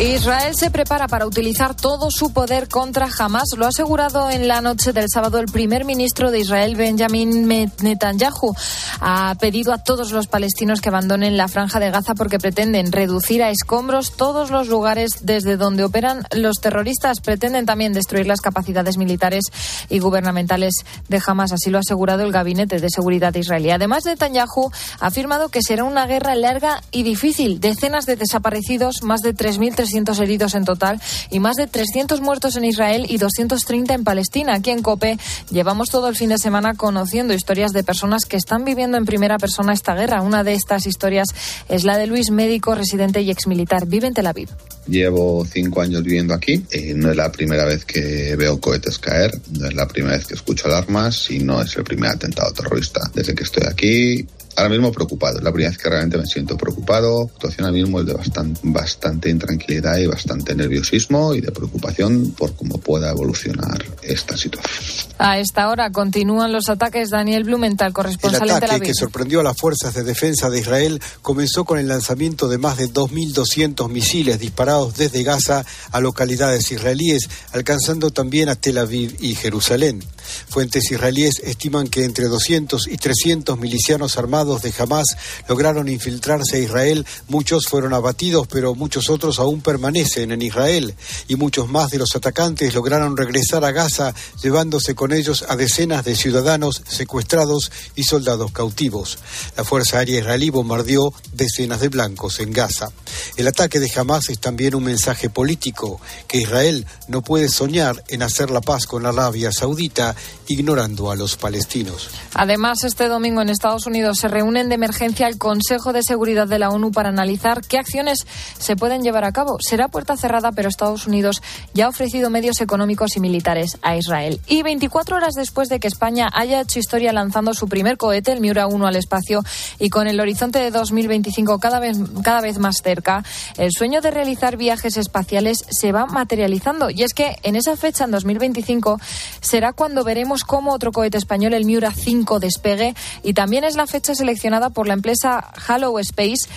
Israel se prepara para utilizar todo su poder contra Hamas. Lo ha asegurado en la noche del sábado el primer ministro de Israel, Benjamin Netanyahu. Ha pedido a todos los palestinos que abandonen la franja de Gaza porque pretenden reducir a escombros todos los lugares desde donde operan los terroristas. Pretenden también destruir las capacidades militares y gubernamentales de Hamas. Así lo ha asegurado el Gabinete de Seguridad israelí. Además, Netanyahu ha afirmado que será una guerra larga y difícil. Decenas de desaparecidos, más de 3.300 300 heridos en total y más de 300 muertos en Israel y 230 en Palestina. Aquí en COPE llevamos todo el fin de semana conociendo historias de personas que están viviendo en primera persona esta guerra. Una de estas historias es la de Luis, médico, residente y exmilitar. Vive en Tel Aviv. Llevo cinco años viviendo aquí. y no es la primera vez que veo cohetes caer, no es la primera vez que escucho alarmas y no es el primer atentado terrorista. Desde que estoy aquí Ahora mismo preocupado, la primera vez que realmente me siento preocupado. La situación ahora mismo es de bastante, bastante intranquilidad y bastante nerviosismo y de preocupación por cómo pueda evolucionar esta situación. A esta hora continúan los ataques. Daniel Blumenthal, corresponsal el ataque que sorprendió a las fuerzas de defensa de Israel comenzó con el lanzamiento de más de 2.200 misiles disparados desde Gaza a localidades israelíes, alcanzando también a Tel Aviv y Jerusalén. Fuentes israelíes estiman que entre 200 y 300 milicianos armados de Hamas lograron infiltrarse a Israel. Muchos fueron abatidos, pero muchos otros aún permanecen en Israel. Y muchos más de los atacantes lograron regresar a Gaza, llevándose con ellos a decenas de ciudadanos secuestrados y soldados cautivos. La Fuerza Aérea Israelí bombardeó decenas de blancos en Gaza. El ataque de Hamas es también un mensaje político, que Israel no puede soñar en hacer la paz con Arabia Saudita ignorando a los palestinos. Además, este domingo en Estados Unidos se reúnen de emergencia el Consejo de Seguridad de la ONU para analizar qué acciones se pueden llevar a cabo. Será puerta cerrada, pero Estados Unidos ya ha ofrecido medios económicos y militares a Israel. Y 24 horas después de que España haya hecho historia lanzando su primer cohete, el Miura 1, al espacio y con el horizonte de 2025 cada vez, cada vez más cerca, el sueño de realizar viajes espaciales se va materializando. Y es que en esa fecha, en 2025, será cuando veremos cómo otro cohete español, el Miura 5, despegue y también es la fecha seleccionada por la empresa Hallow Space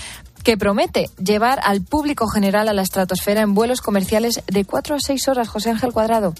que promete llevar al público general a la estratosfera en vuelos comerciales de 4 a 6 horas. José Ángel Cuadrado.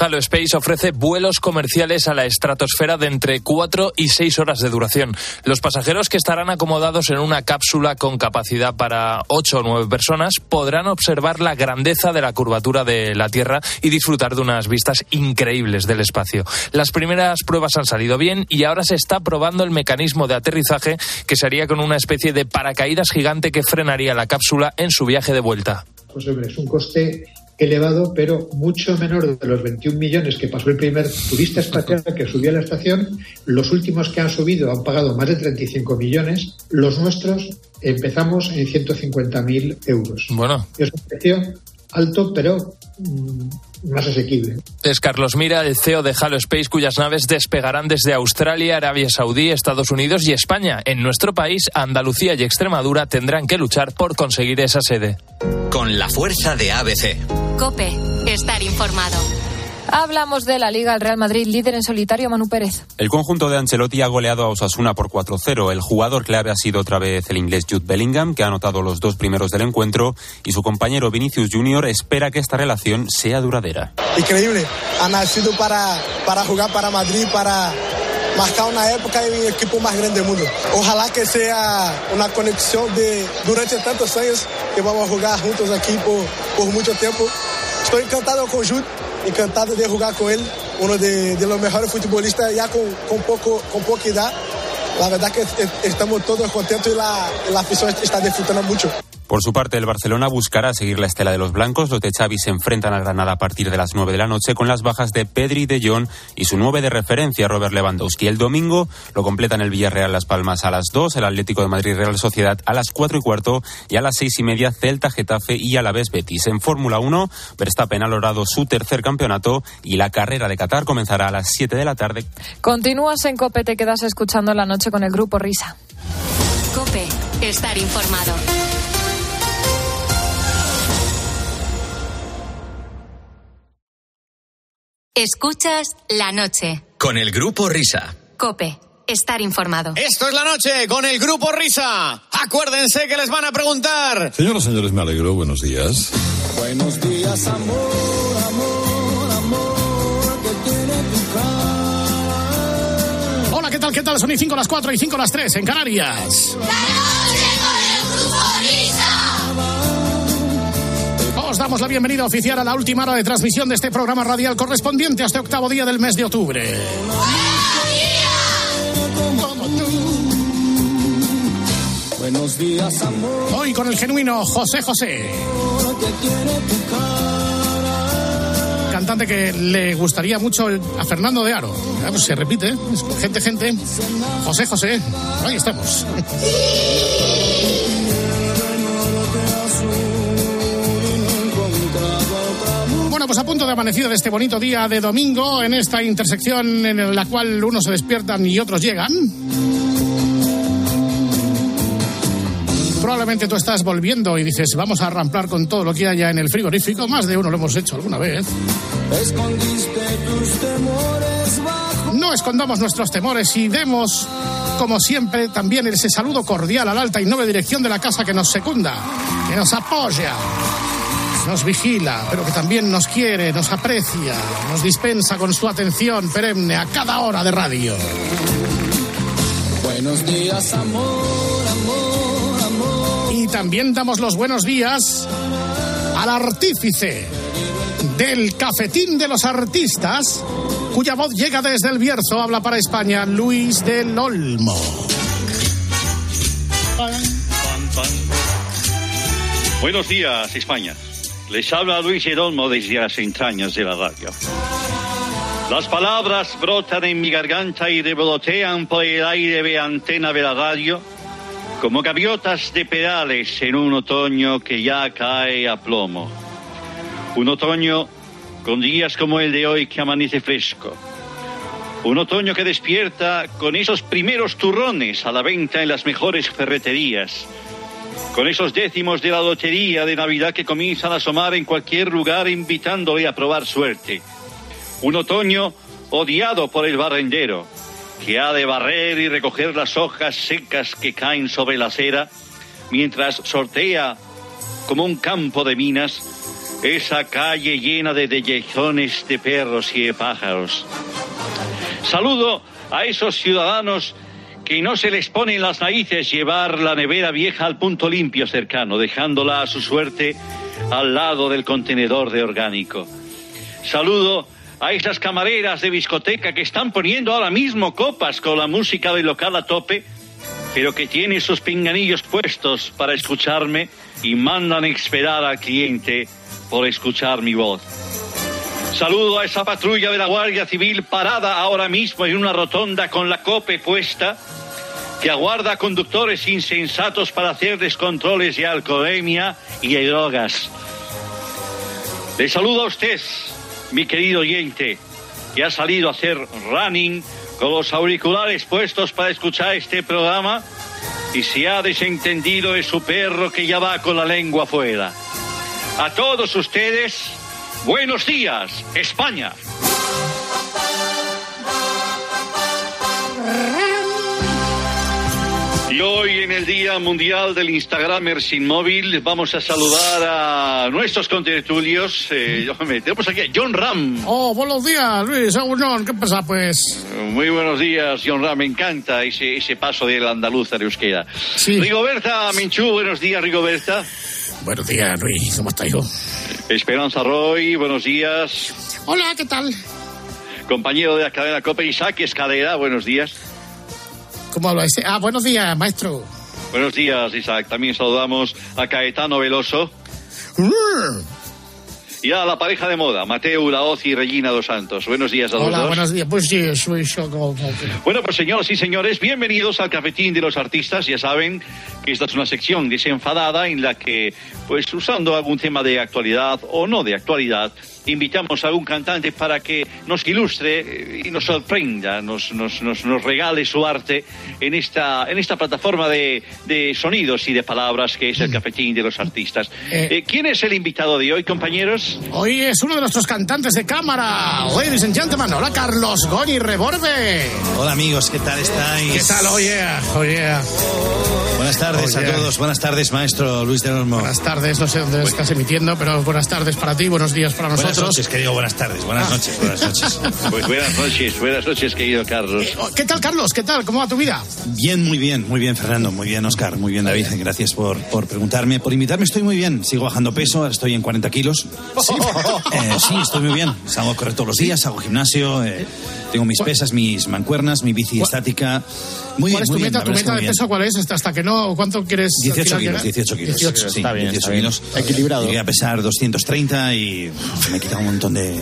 Halo Space ofrece vuelos comerciales a la estratosfera de entre 4 y 6 horas de duración. Los pasajeros que estarán acomodados en una cápsula con capacidad para 8 o 9 personas podrán observar la grandeza de la curvatura de la Tierra y disfrutar de unas vistas increíbles del espacio. Las primeras pruebas han salido bien y ahora se está probando el mecanismo de aterrizaje que sería con una especie de paracaídas gigante que frenaría la cápsula en su viaje de vuelta. Pues es un coste elevado, pero mucho menor de los 21 millones que pasó el primer turista espacial que subió a la estación. Los últimos que han subido han pagado más de 35 millones. Los nuestros empezamos en 150.000 euros. Bueno. Es un precio alto, pero mm, más asequible. Es Carlos Mira, el CEO de Halo Space, cuyas naves despegarán desde Australia, Arabia Saudí, Estados Unidos y España. En nuestro país, Andalucía y Extremadura tendrán que luchar por conseguir esa sede. Con la fuerza de ABC. Cope, estar informado. Hablamos de la Liga, el Real Madrid, líder en solitario, Manu Pérez. El conjunto de Ancelotti ha goleado a Osasuna por 4-0. El jugador clave ha sido otra vez el inglés Jude Bellingham, que ha anotado los dos primeros del encuentro, y su compañero Vinicius Junior espera que esta relación sea duradera. Increíble. Ha nacido para, para jugar para Madrid, para marcar una época en el equipo más grande del mundo. Ojalá que sea una conexión de durante tantos años que vamos a jugar juntos aquí por, por mucho tiempo. Estoy encantado con Jude encantado de jugar con él, uno de, los mejores futbolistas ya con, con, poco, con poca edad. La verdad que estamos todos contentos y la, la afición está disfrutando mucho. Por su parte, el Barcelona buscará seguir la estela de los blancos. Los de Xavi se enfrentan a Granada a partir de las 9 de la noche con las bajas de Pedri, De Jong y su 9 de referencia, Robert Lewandowski. El domingo lo completan el Villarreal Las Palmas a las 2, el Atlético de Madrid Real Sociedad a las 4 y cuarto y a las 6 y media Celta, Getafe y Alavés Betis. En Fórmula 1, Verstappen ha logrado su tercer campeonato y la carrera de Qatar comenzará a las 7 de la tarde. Continúas en COPE, te quedas escuchando la noche con el grupo Risa. COPE, estar informado. Escuchas la noche. con el grupo Risa. Cope, estar informado. Esto es la noche con el grupo Risa. Acuérdense que les van a preguntar. Señoras, señores, me alegro. Buenos días. Buenos días, amor, amor, amor, que tiene tu cara. Hola, ¿qué tal? ¿Qué tal? Son y 5 las 4 y 5 las 3 en Canarias. Os damos la bienvenida oficial a la última hora de transmisión de este programa radial correspondiente a este octavo día del mes de octubre. Buenos días, amor. Hoy con el genuino José José. Cantante que le gustaría mucho a Fernando de Aro. Ah, pues se repite, ¿eh? Gente, gente. José José. Ahí estamos. Bueno, pues a punto de amanecido de este bonito día de domingo, en esta intersección en la cual unos se despiertan y otros llegan. Probablemente tú estás volviendo y dices, vamos a ramplar con todo lo que haya en el frigorífico. Más de uno lo hemos hecho alguna vez. Escondiste tus temores bajo. No escondamos nuestros temores y demos, como siempre, también ese saludo cordial a la alta y noble dirección de la casa que nos secunda, que nos apoya, nos vigila, pero que también nos quiere, nos aprecia, nos dispensa con su atención perenne a cada hora de radio. Buenos días, amor, amor, amor. Y también damos los buenos días al artífice del cafetín de los artistas, cuya voz llega desde el Bierzo, habla para España, Luis del Olmo. Buenos días, España. Les habla Luis Edolmo desde las entrañas de la radio. Las palabras brotan en mi garganta y revolotean por el aire de antena de la radio como gaviotas de pedales en un otoño que ya cae a plomo. Un otoño con días como el de hoy que amanece fresco. Un otoño que despierta con esos primeros turrones a la venta en las mejores ferreterías con esos décimos de la lotería de Navidad que comienzan a asomar en cualquier lugar invitándole a probar suerte. Un otoño odiado por el barrendero, que ha de barrer y recoger las hojas secas que caen sobre la acera, mientras sortea como un campo de minas esa calle llena de dellezones de perros y de pájaros. Saludo a esos ciudadanos que no se les pone en las narices llevar la nevera vieja al punto limpio cercano, dejándola a su suerte al lado del contenedor de orgánico. Saludo a esas camareras de discoteca que están poniendo ahora mismo copas con la música del local a tope, pero que tienen sus pinganillos puestos para escucharme y mandan esperar al cliente por escuchar mi voz. Saludo a esa patrulla de la Guardia Civil parada ahora mismo en una rotonda con la cope puesta, que aguarda conductores insensatos para hacer descontroles de alcoholemia y de drogas. Le saludo a usted, mi querido oyente, que ha salido a hacer running con los auriculares puestos para escuchar este programa y se ha desentendido de su perro que ya va con la lengua afuera. A todos ustedes, Buenos días, España. Y hoy en el Día Mundial del Instagramer sin móvil vamos a saludar a nuestros contertulios. Eh, tenemos aquí a John Ram. Oh, buenos días, Luis. John, ¿qué pasa, pues? Muy buenos días, John Ram. Me encanta ese, ese paso del andaluz a euskera. Sí. Rigoberta Minchú, buenos días, Rigoberta. Buenos días, Luis. ¿Cómo está, hijo? Esperanza Roy, buenos días. Hola, ¿qué tal? Compañero de la cadena Copa, Isaac Escalera, buenos días. ¿Cómo habla ese? Ah, buenos días, maestro. Buenos días, Isaac. También saludamos a Caetano Veloso. A la pareja de moda, Mateo Ulaoz y Regina Dos Santos. Buenos días a los Hola, dos. buenos días. Pues sí, soy yo como... Bueno, pues señoras y señores, bienvenidos al Cafetín de los Artistas. Ya saben que esta es una sección desenfadada en la que, pues usando algún tema de actualidad o no de actualidad, invitamos a algún cantante para que nos ilustre eh, y nos sorprenda, nos, nos, nos, nos regale su arte en esta, en esta plataforma de, de sonidos y de palabras que es el cafetín de los artistas. Eh, ¿Quién es el invitado de hoy, compañeros? Hoy es uno de nuestros cantantes de cámara. Ladies and gentlemen, hola Carlos Goni Reborbe. Hola amigos, ¿qué tal estáis? ¿Qué tal? Oye, oye. Buenas tardes Oh, yeah. a todos, buenas tardes maestro Luis de Olmo. Buenas tardes, no sé dónde estás emitiendo, pero buenas tardes para ti, buenos días para Buenas noches, que digo buenas tardes, buenas Ah. noches, buenas noches. Pues buenas noches, buenas noches, querido Carlos. Oh, ¿Qué tal, Carlos? ¿Qué tal? ¿Cómo va tu vida? Bien, muy bien, muy bien Fernando, muy bien Oscar, muy bien David, gracias por, por preguntarme, por invitarme, estoy muy bien, sigo bajando peso, ahora estoy en 40 kilos. Sí. Eh, sí, estoy muy bien, salgo a correr todos los días, hago gimnasio, eh, tengo mis pesas, mis mancuernas, mi bici estática. Muy ¿Cuál bien, es tu muy bien, meta? la ¿Tu meta de bien. peso cuál es? ¿Hasta, hasta que no? ¿Cuánto quieres? al 18 final kilos, llegar? 18 kilos. 18. Sí, 18 kilos. Equilibrado. Llegué a pesar 230 y me un montón de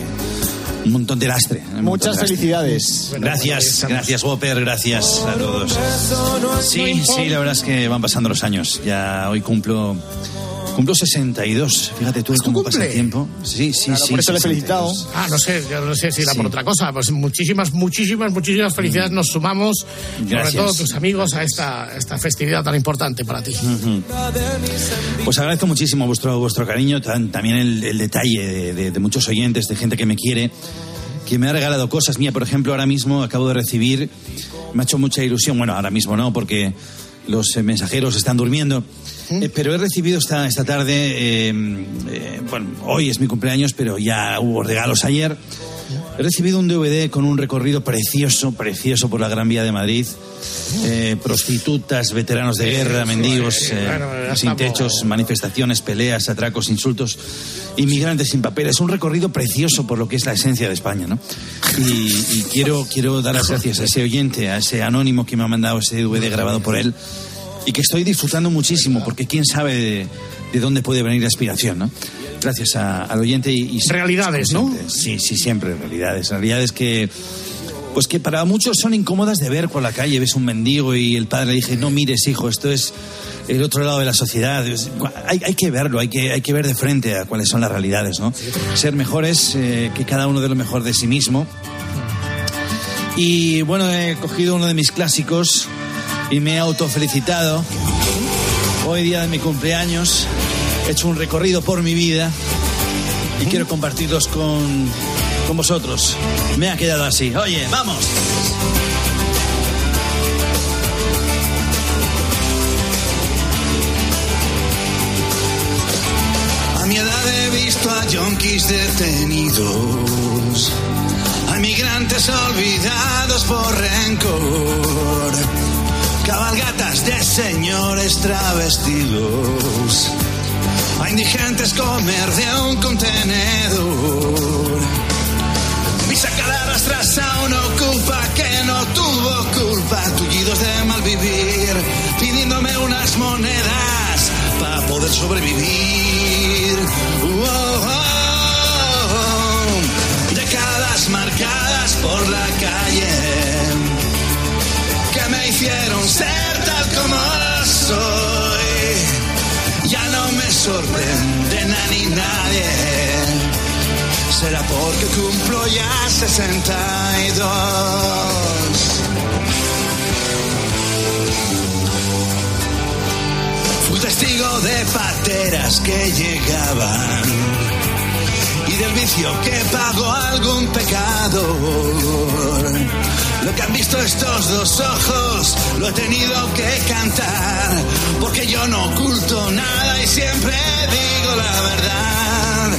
un montón de lastre. Muchas de lastre. felicidades. Gracias, gracias Whopper, gracias a todos. Sí, sí, la verdad es que van pasando los años. Ya hoy cumplo cumplo 62. Fíjate tú cómo pasa el tiempo. Sí, sí, Claro, sí. por eso le he 62. felicitado. Ah, no sé, yo no sé si era Sí. por otra cosa. Pues muchísimas, muchísimas, muchísimas felicidades. Nos sumamos, Gracias. sobre todo tus amigos, a esta, esta festividad tan importante para ti. Ujú. Pues agradezco muchísimo vuestro, vuestro cariño, tan- también el, el detalle de, de- de muchos oyentes, de gente que me quiere, que me ha regalado cosas. Mía, por ejemplo, ahora mismo acabo de recibir, me ha hecho mucha ilusión, bueno, ahora mismo no, porque los eh, mensajeros están durmiendo, eh, pero he recibido esta, esta tarde, eh, eh, bueno, hoy es mi cumpleaños, pero ya hubo regalos ayer. He recibido un DVD con un recorrido precioso, precioso por la Gran Vía de Madrid. Eh, prostitutas, veteranos de guerra, mendigos, eh, sin techos, manifestaciones, peleas, atracos, insultos, inmigrantes sin papeles. Un recorrido precioso por lo que es la esencia de España, ¿no? Y, y quiero, quiero dar las gracias a ese oyente, a ese anónimo que me ha mandado ese DVD grabado por él y que estoy disfrutando muchísimo porque quién sabe de, de dónde puede venir la inspiración, ¿no? Gracias a- al oyente y, y Realidades, ¿no? Sí, sí, siempre realidades, realidades que pues que para muchos son incómodas de ver por la calle, ves un mendigo y el padre le dice, no mires hijo, esto es el otro lado de la sociedad. Hay, hay que verlo, hay que, hay que ver de frente a cuáles son las realidades, ¿no? Ser mejores, eh, que cada uno dé lo mejor de sí mismo. Y bueno, he cogido uno de mis clásicos y me he autofelicitado. Hoy día de mi cumpleaños he hecho un recorrido por mi vida y quiero compartirlos con, con vosotros. Me ha quedado así. Oye, vamos. A mi edad he visto a yonkis detenidos, a migrantes olvidados por rencor, cabalgatas de señores travestidos, a indigentes comer de un contenedor. Vi sacar arrastras a una ocupa que no tuvo culpa, tullidos de malvivir, pidiéndome unas monedas para poder sobrevivir. Sorprenden a ni nadie. Será porque cumplo ya 62. Fui testigo de pateras que llegaban y del vicio que pagó algún pecador. Lo que han visto estos dos ojos lo he tenido que cantar porque yo no oculto nada y siempre digo la verdad.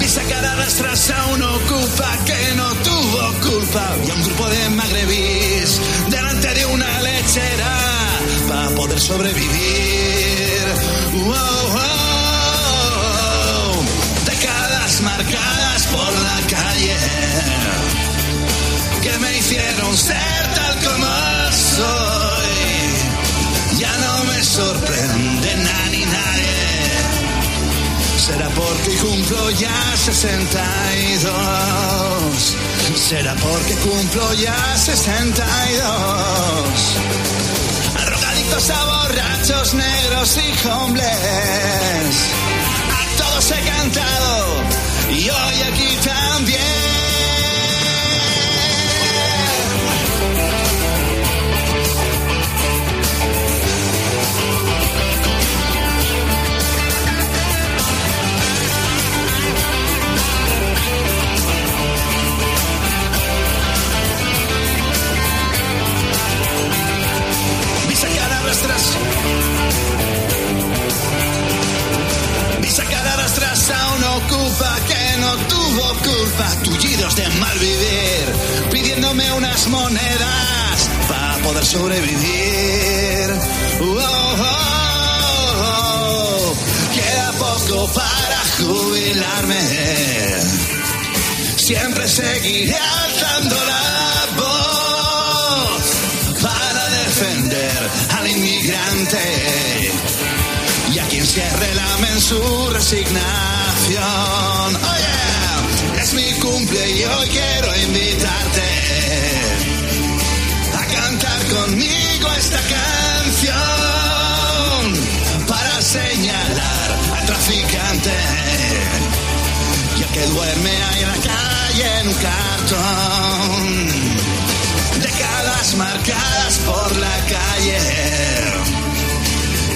Vi sacar a rastras a un ocupa que no tuvo culpa y a un grupo de magrebís delante de una lechera para poder sobrevivir. Que me hicieron ser tal como soy. Ya no me sorprenden a ni nadie. Será porque cumplo ya 62. Será porque cumplo ya 62. A drogadictos, a borrachos, negros y hombres. A todos he cantado y hoy aquí también. Monedas para poder sobrevivir. Oh, oh, oh. Queda poco para jubilarme. Siempre seguiré alzando la voz para defender al inmigrante y a quien se relame en su resignación. Oh yeah, es mi cumple y hoy quiero invitarte esta canción para señalar al traficante y al que duerme ahí en la calle en un cartón décadas marcadas por la calle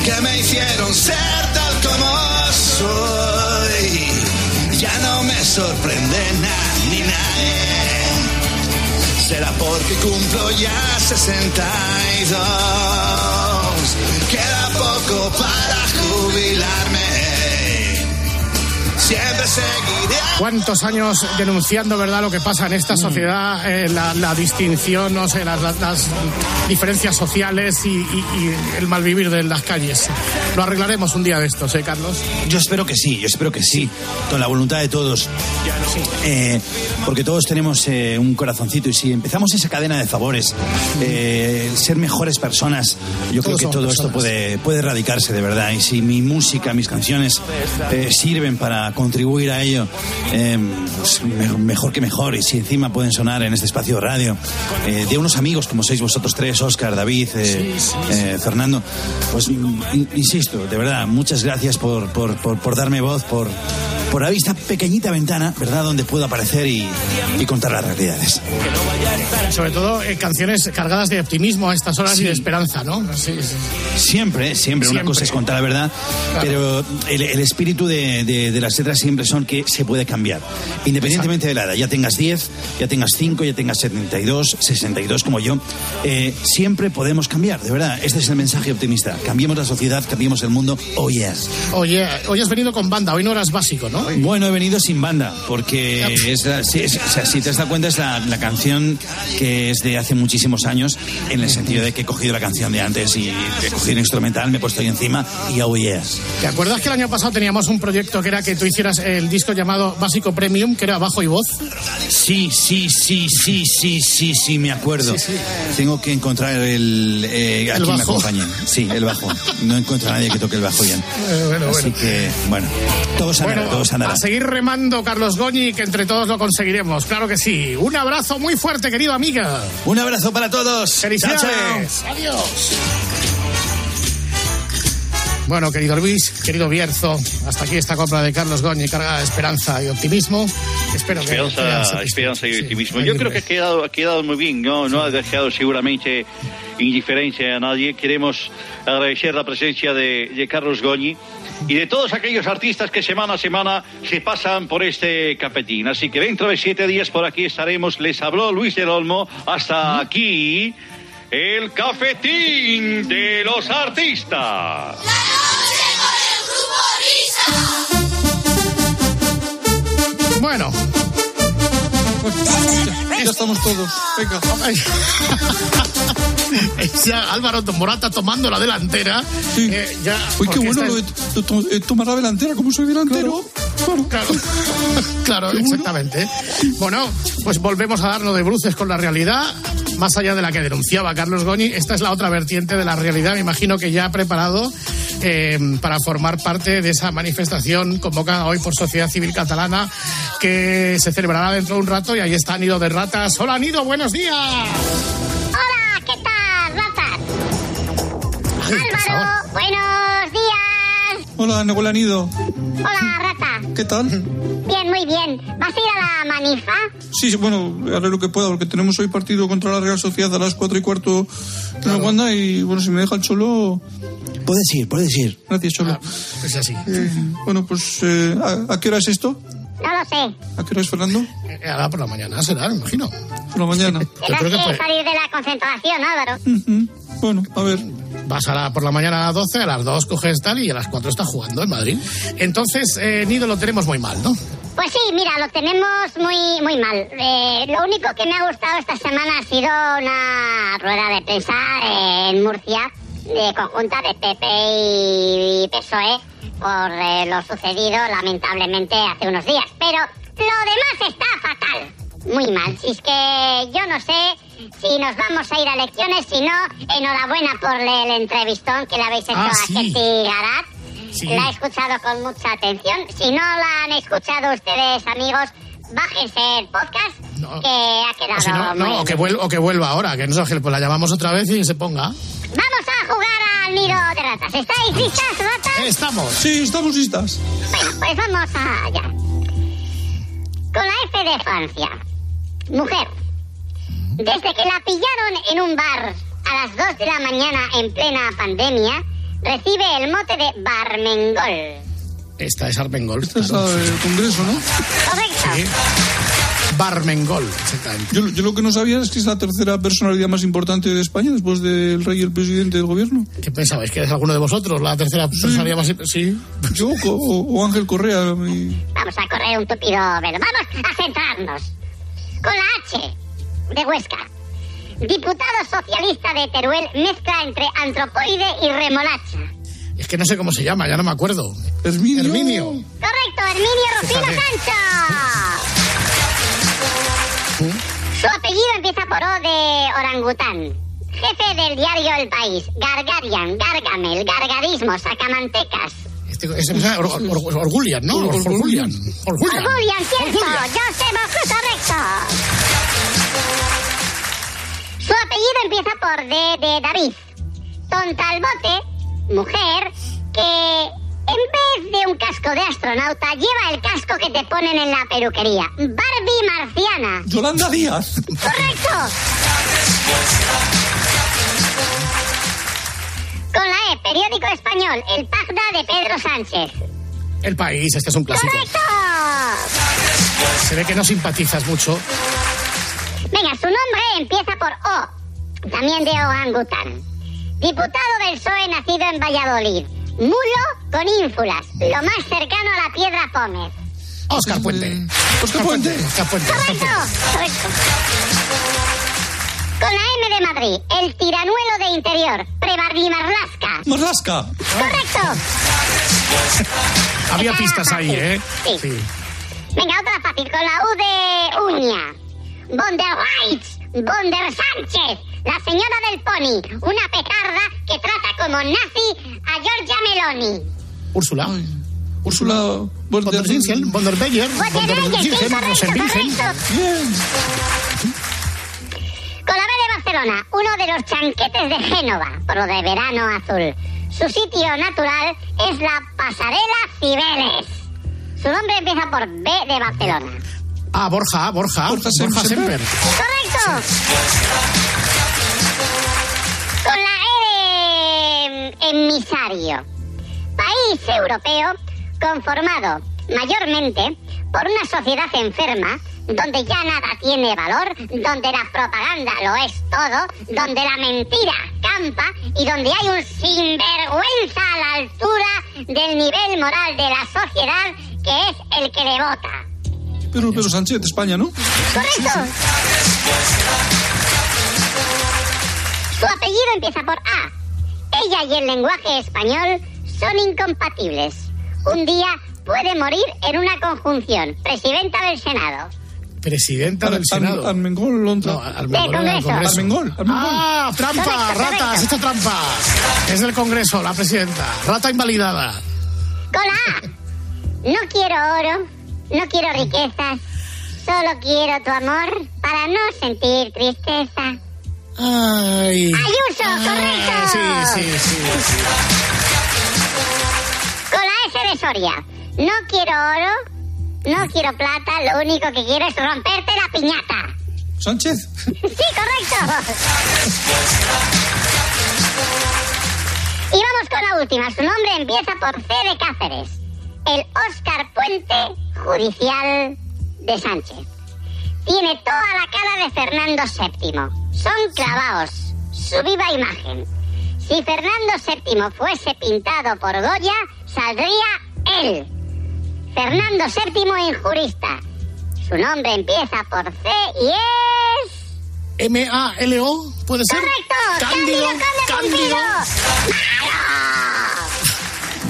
que me hicieron ser tal como soy. Ya no me sorprende ni nadie. Será porque cumplo ya 62. Queda poco para jubilarme. Siempre seguiré. ¿Cuántos años denunciando, verdad, lo que pasa en esta sociedad, eh, la, la distinción, no sé, las, las- las diferencias sociales y, y- y el malvivir de las calles? Lo arreglaremos un día de estos, ¿eh, Carlos? Yo espero que sí, yo espero que sí, con la voluntad de todos. Eh, porque todos tenemos eh, un corazoncito y si empezamos esa cadena de favores, eh, ser mejores personas, yo creo Todos que somos todo esto personas. puede, puede erradicarse de verdad. Y si mi música, mis canciones eh, sirven para contribuir a ello, eh, pues me- mejor que mejor. Y si encima pueden sonar en este espacio de radio eh, de unos amigos como sois vosotros tres, Oscar, David, eh, eh, Fernando, pues in- insisto, de verdad, muchas gracias por, por, por, por darme voz, por, por abrir esta pequeñita ventana, ¿verdad?, donde puedo aparecer y, y contar las realidades. Sobre todo eh, canciones cargadas de optimismo a estas horas y de esperanza, ¿no? Sí, sí. Siempre, siempre, Una cosa es contar la verdad, Claro. pero el, el espíritu de, de- de las letras siempre son que se puede cambiar. Independientemente de la edad, ya tengas 10, ya tengas 5, ya tengas 72, 62 como yo, eh, siempre podemos cambiar, de verdad. Este es el mensaje optimista. Cambiemos la sociedad, cambiemos el mundo. Oh, yes. Oye, hoy has venido con banda, hoy no eras básico, ¿no? Bueno, he venido sin banda, porque es la- sí, es- o sea, si te has dado cuenta es la, la canción que es de hace muchísimos años, en el sentido de que he cogido la canción de antes y he cogido el instrumental, me he puesto ahí encima y oh yes. ¿Te acuerdas que el año pasado teníamos un proyecto que era que tú hicieras el disco llamado Básico Premium, que era bajo y voz? Sí, sí, sí, sí, sí, sí, sí, me acuerdo. Tengo que encontrar el... Eh, a El quien me acompañe. Sí, el bajo. No encuentro a nadie que toque el bajo bien. Eh, bueno, Así bueno. que, bueno, todos todos a seguir remando, Carlos Goñi, que entre todos lo conseguiremos. Claro que sí. Un abrazo muy fuerte, querido amiga. Un abrazo para todos. Felicidades. Adiós. Bueno, querido Luis, querido Bierzo, hasta aquí esta compra de Carlos Goñi cargada de esperanza y optimismo. Espero que Esperanza, satisfecho. esperanza y Sí, optimismo. Yo creo que ha quedado, ha quedado muy bien, ¿no? No ha dejado seguramente indiferencia a nadie. Queremos agradecer la presencia de, de Carlos Goñi y de todos aquellos artistas que semana a semana se pasan por este capetín. Así que dentro de siete días por aquí estaremos. Les habló Luis del Olmo. Hasta aquí el cafetín de los artistas. Bueno. Estamos todos. Venga. ya Álvaro Morata tomando la delantera. Eh, ya, Uy, qué bueno lo de to- eh, tomar la delantera, como soy delantero. Claro, Claro, claro, exactamente. Bueno, pues volvemos a darnos de bruces con la realidad, más allá de la que denunciaba Carlos Goñi. Esta es la otra vertiente de la realidad, me imagino que ya ha preparado eh, para formar parte de esa manifestación convocada hoy por Sociedad Civil Catalana, que se celebrará dentro de un rato. Y ahí está Nido de Ratas. Hola, Nido, buenos días. Hola, ¿qué tal, ratas? Ay. Álvaro, buenos Hola, Nido. Hola, rata. ¿Qué tal? Bien, muy bien. ¿Vas a ir a la manifa? Sí, sí, bueno, haré lo que pueda porque tenemos hoy partido contra la Real Sociedad a las cuatro y cuarto en la Wanda y bueno, si me deja el Cholo... Puedes ir, puedes ir. Gracias, Cholo. Es así. Eh, bueno, pues eh, ¿a, a qué hora es esto? No lo sé. ¿A qué hora es, Fernando? Eh, Ahora por la mañana será, me imagino. Por la mañana. Tendrás creo que salir de la concentración, Álvaro. Bueno, a ver. Vas a la, por la mañana a las 12, a las 2 coges tal y a las 4 está jugando en Madrid. Entonces, eh, Nido lo tenemos muy mal, ¿no? Pues sí, mira, lo tenemos muy, muy mal. Eh, lo único que me ha gustado esta semana ha sido una rueda de prensa en Murcia, de conjunta de PP y PSOE, por eh, lo sucedido lamentablemente hace unos días. Pero lo demás está fatal. Muy mal. Si es que yo no sé si nos vamos a ir a elecciones, si no, enhorabuena por el entrevistón que le habéis hecho Ah, a sí. Ketty Garat. Sí. La he escuchado con mucha atención. Si no la han escuchado ustedes, amigos, bájense el podcast, que ha quedado O si no, muy no, o que, vuelva, o que vuelva ahora, que no sé, pues la llamamos otra vez y se ponga. Vamos a jugar al nido de ratas. ¿Estáis listas, ratas? Estamos. Sí, estamos listas. Bueno, pues vamos allá. Con la F de Francia. Mujer. Desde que la pillaron en un bar a las 2 de la mañana en plena pandemia, recibe el mote de Barmengol. Esta es Armengol. Esta es la del Congreso, ¿no? Correcto. Barmengol, exactamente. Yo, yo lo que no sabía es que es la tercera personalidad más importante de España después del rey y el presidente del gobierno. ¿Qué pensabais? ¿Que es alguno de vosotros la tercera personalidad más... Sí. Yo o, o Ángel Correa. mi- Vamos a correr un tupido velo. Vamos a centrarnos. Con la H de Huesca. Diputado socialista de Teruel mezcla entre antropoide y remolacha. Es que no sé cómo se llama, ya no me acuerdo. Herminio. Herminio. Correcto, Herminio Rufino Fíjate. Su apellido empieza por O de orangután. Jefe del diario El País. Gargarian, Gargamel, Gargarismo, Sacamantecas. Este, me suena Or- Or- Or- Orgulian, ¿no? Or- Orgulian. Orgulian. Orgullian, cierto. José Moscú, correcto. Su apellido empieza por D de David. Tontalbote, mujer, que en vez de un casco de astronauta lleva el casco que te ponen en la peluquería. Barbie marciana. Yolanda Díaz. Correcto. Con la E, periódico español, El Pagda de Pedro Sánchez. El país, este es un clásico. ¡Correcto! Se ve que no simpatizas mucho. Venga, su nombre empieza por O, también de orangután. Diputado del PSOE nacido en Valladolid. Mulo con ínfulas, lo más cercano a la piedra Pómez. Oscar Puente. Oscar Puente. Oscar Puente. Oscar Correcto, Puente. correcto. Con la M de Madrid, el tiranuelo de interior, Prebarbimarlasca. Marlasca. Correcto. Había Esa pistas era ahí, fácil. ¿eh? Sí. Venga, otra fácil, con la U de uña. Von der Reitz, Von der Sánchez, la señora del pony, una petarda que trata como nazi a Giorgia Meloni. Úrsula. Úrsula Von der Zinsen, Von der Beyer, Von der der Leyen, sí, Zinsen, B de Barcelona, uno de los chanquetes de Génova, por lo de verano azul. Su sitio natural es la pasarela Cibeles. Su nombre empieza por B de Barcelona. Ah, Borja, Borja. Borja Borja Semper. Semper. ¡Correcto! Con la E de mm, emisario. País europeo conformado mayormente por una sociedad enferma donde ya nada tiene valor, donde la propaganda lo es todo, donde la mentira campa y donde hay un sinvergüenza a la altura del nivel moral de la sociedad que es el que le vota. Pero, pero Sánchez, España, ¿no? ¡Correcto! Su apellido empieza por A. Ella y el lenguaje español son incompatibles. Un día puede morir en una conjunción. Presidenta del Senado. Presidenta del Senado. No, Del era el Congreso. Armengol, Armengol. Ah, trampa, Correcto, rata, correcto. has hecho trampa. Es del Congreso, la presidenta. Rata invalidada. Con A. No quiero oro, no quiero riquezas. Solo quiero tu amor para no sentir tristeza. Ay. Ayuso, Ah, correcto. Sí, sí, sí. Con la S de Soria. No quiero oro, No quiero plata, lo único que quiero es romperte la piñata. ¿Sánchez? Sí, correcto. Y vamos con la última. Su nombre empieza por C de Cáceres. El Oscar Puente Judicial de Sánchez. Tiene toda la cara de Fernando VII. Son clavaos. Su viva imagen. Si Fernando VII fuese pintado por Goya, saldría él. Fernando VII injurista. Su nombre empieza por C y es... M-A-L-O, ¿puede ser? ¡Correcto! Cándido, Cándido,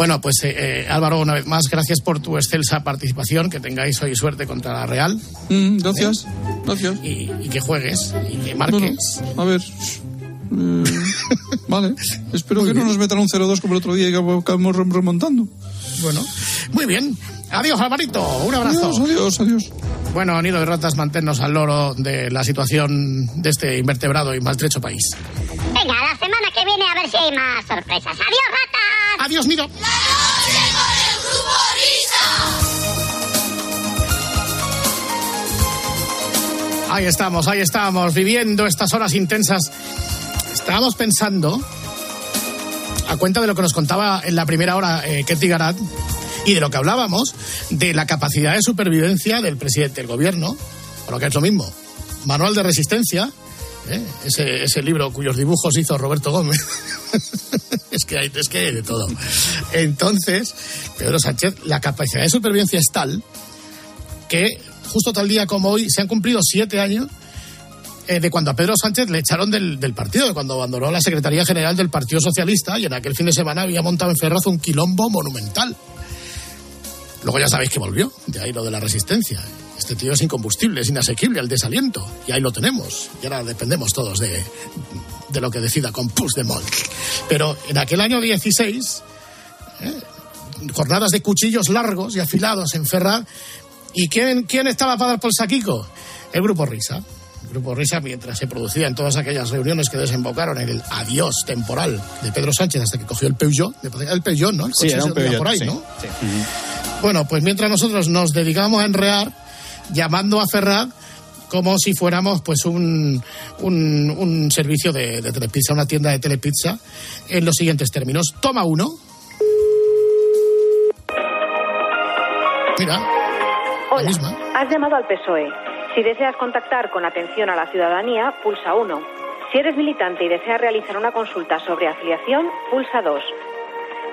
Bueno, pues eh, eh, Álvaro, una vez más, gracias por tu excelsa participación. Que tengáis hoy suerte contra la Real. Mm, gracias, gracias. Y, y que juegues y que marques. Bueno, a ver. eh, vale. Espero que no nos metan un 0-2 como el otro día y que acabemos rem- remontando. Bueno, muy bien. Adiós, Alvarito. Un abrazo. Adiós, adiós, adiós. Bueno, Nido de Ratas, manténnos al loro de la situación de este invertebrado y maltrecho país. Venga, la semana que viene a ver si hay más sorpresas. ¡Adiós, ratas! ¡Adiós, Nido! Ahí estamos, ahí estamos, viviendo estas horas intensas. Estábamos pensando, a cuenta de lo que nos contaba en la primera hora eh, Ketty Garat, y de lo que hablábamos, de la capacidad de supervivencia del presidente del gobierno, o lo que es lo mismo, Manual de Resistencia, ¿eh? ese, ese libro cuyos dibujos hizo Roberto Gómez. es, que hay, es que de todo. Entonces, Pedro Sánchez, la capacidad de supervivencia es tal que justo tal día como hoy se han cumplido siete años eh, de cuando a Pedro Sánchez le echaron del, del partido, de cuando abandonó la Secretaría General del Partido Socialista y en aquel fin de semana había montado en Ferraz un quilombo monumental. Luego ya sabéis que volvió, de ahí lo de la resistencia. Este tío es incombustible, es inasequible, al desaliento. Y ahí lo tenemos. Y ahora dependemos todos de, de lo que decida con Puigdemont. Pero en aquel año 16, ¿eh? jornadas de cuchillos largos y afilados en Ferraz. ¿Y quién, quién estaba para dar por saquico? El Grupo Risa. Grupo Risa, mientras se producían todas aquellas reuniones que desembocaron en el adiós temporal de Pedro Sánchez hasta que cogió el Peugeot. El Peugeot, ¿no? El Sí, coche era un Peugeot, por ahí, sí, ¿no? sí. Bueno, pues mientras nosotros nos dedicamos a enrear, llamando a Ferraz como si fuéramos pues un, un, un servicio de, de telepizza, una tienda de telepizza, en los siguientes términos. Toma uno. Mira, la misma. Has llamado al PSOE. Si deseas contactar con atención a la ciudadanía, pulsa 1. Si eres militante y deseas realizar una consulta sobre afiliación, pulsa 2.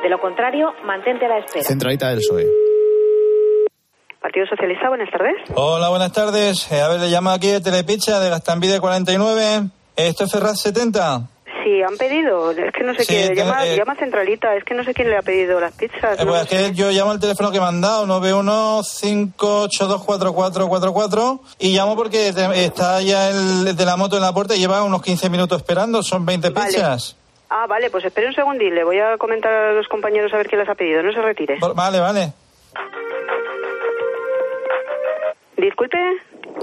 De lo contrario, mantente a la espera. Centralita del PSOE. Partido Socialista, buenas tardes. Hola, buenas tardes. Eh, a ver, le llamo aquí de Telepizza de Gastambide 49. ¿Esto es Ferraz 70? Sí, han pedido. Es que no sé Sí, quién. Llama, eh, llama Centralita. Es que no sé quién le ha pedido las pizzas. Eh, no pues es que yo llamo al teléfono que me han dado, 915824444, y llamo porque está ya el de la moto en la puerta y lleva unos 15 minutos esperando. Son 20 Vale. pizzas. Ah, vale, pues espere un segundín. Le voy a comentar a los compañeros a ver quién las ha pedido. No se retire. Vale, vale. Disculpe.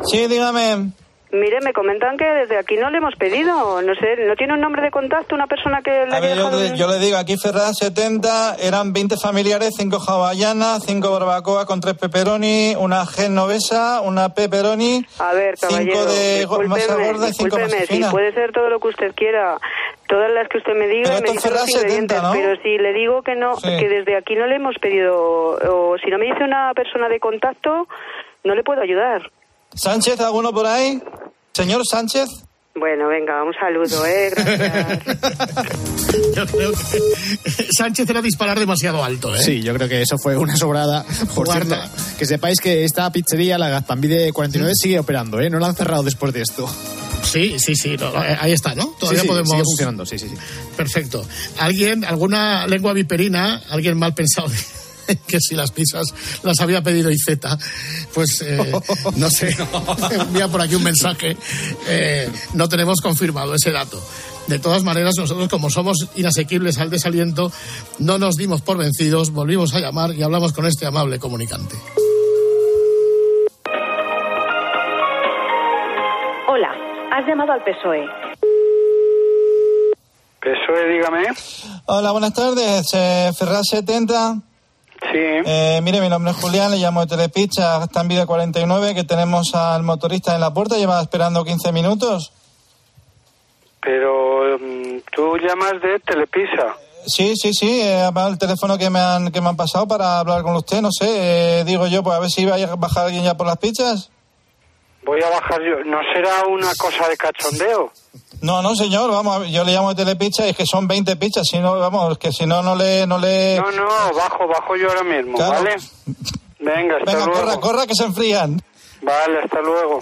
Sí, dígame. Mire, me comentan que desde aquí no le hemos pedido. No sé, ¿no tiene un nombre de contacto una persona que le A ver, yo, un- yo le digo, aquí Ferraz 70, eran 20 familiares, 5 hawaianas, 5 barbacoa con 3 pepperoni, una genovesa, una pepperoni, A ver, 5 caballero, de go- masa gorda y 5 discúlpeme, masa si fina. puede ser todo lo que usted quiera, todas las que usted me diga, Pero me dice los ingredientes, 70, ¿no? pero si le digo que no, Sí. que desde aquí no le hemos pedido, o si no me dice una persona de contacto, no le puedo ayudar. ¿Sánchez, alguno por ahí? ¿Señor Sánchez? Bueno, venga, un saludo, ¿eh? Gracias. Yo creo que Sánchez era disparar demasiado alto, ¿eh? Sí, yo creo que eso fue una sobrada. Por cierto, que sepáis que esta pizzería, la Gazpambide 49, sigue operando, ¿eh? No la han cerrado después de esto. Sí, sí, sí, no, ahí está, ¿no? Todavía Sí, sí, podemos. sigue funcionando, sí, sí, sí. Perfecto. ¿Alguien, alguna lengua viperina, alguien mal pensado que si las pizzas las había pedido IZ, pues eh, no sé, envía por aquí un mensaje. Eh, no tenemos confirmado ese dato. De todas maneras, nosotros como somos inasequibles al desaliento, no nos dimos por vencidos, volvimos a llamar y hablamos con este amable comunicante. Hola, has llamado al PSOE. PSOE, dígame. Hola, buenas tardes. Eh, Ferraz 70. Sí. Eh, mire, mi nombre es Julián, le llamo de Telepizza, está en Vida 49, que tenemos al motorista en la puerta, lleva esperando 15 minutos. Pero mm, tú llamas de Telepisa. Sí, sí, sí, llamado el teléfono que me han que me han pasado para hablar con usted, no sé, eh, digo yo, pues a ver si va a bajar alguien ya por las pizzas. Voy a bajar yo. ¿No será una cosa de cachondeo? No, no, señor, vamos, a ver, yo le llamo de Telepizza y es que son 20 pizzas, si no, vamos, que si no, no le... No, le... No, no, bajo, bajo yo ahora mismo, Claro. ¿vale? Venga, hasta Venga, luego. corra, corra, que se enfrían. Vale, hasta luego.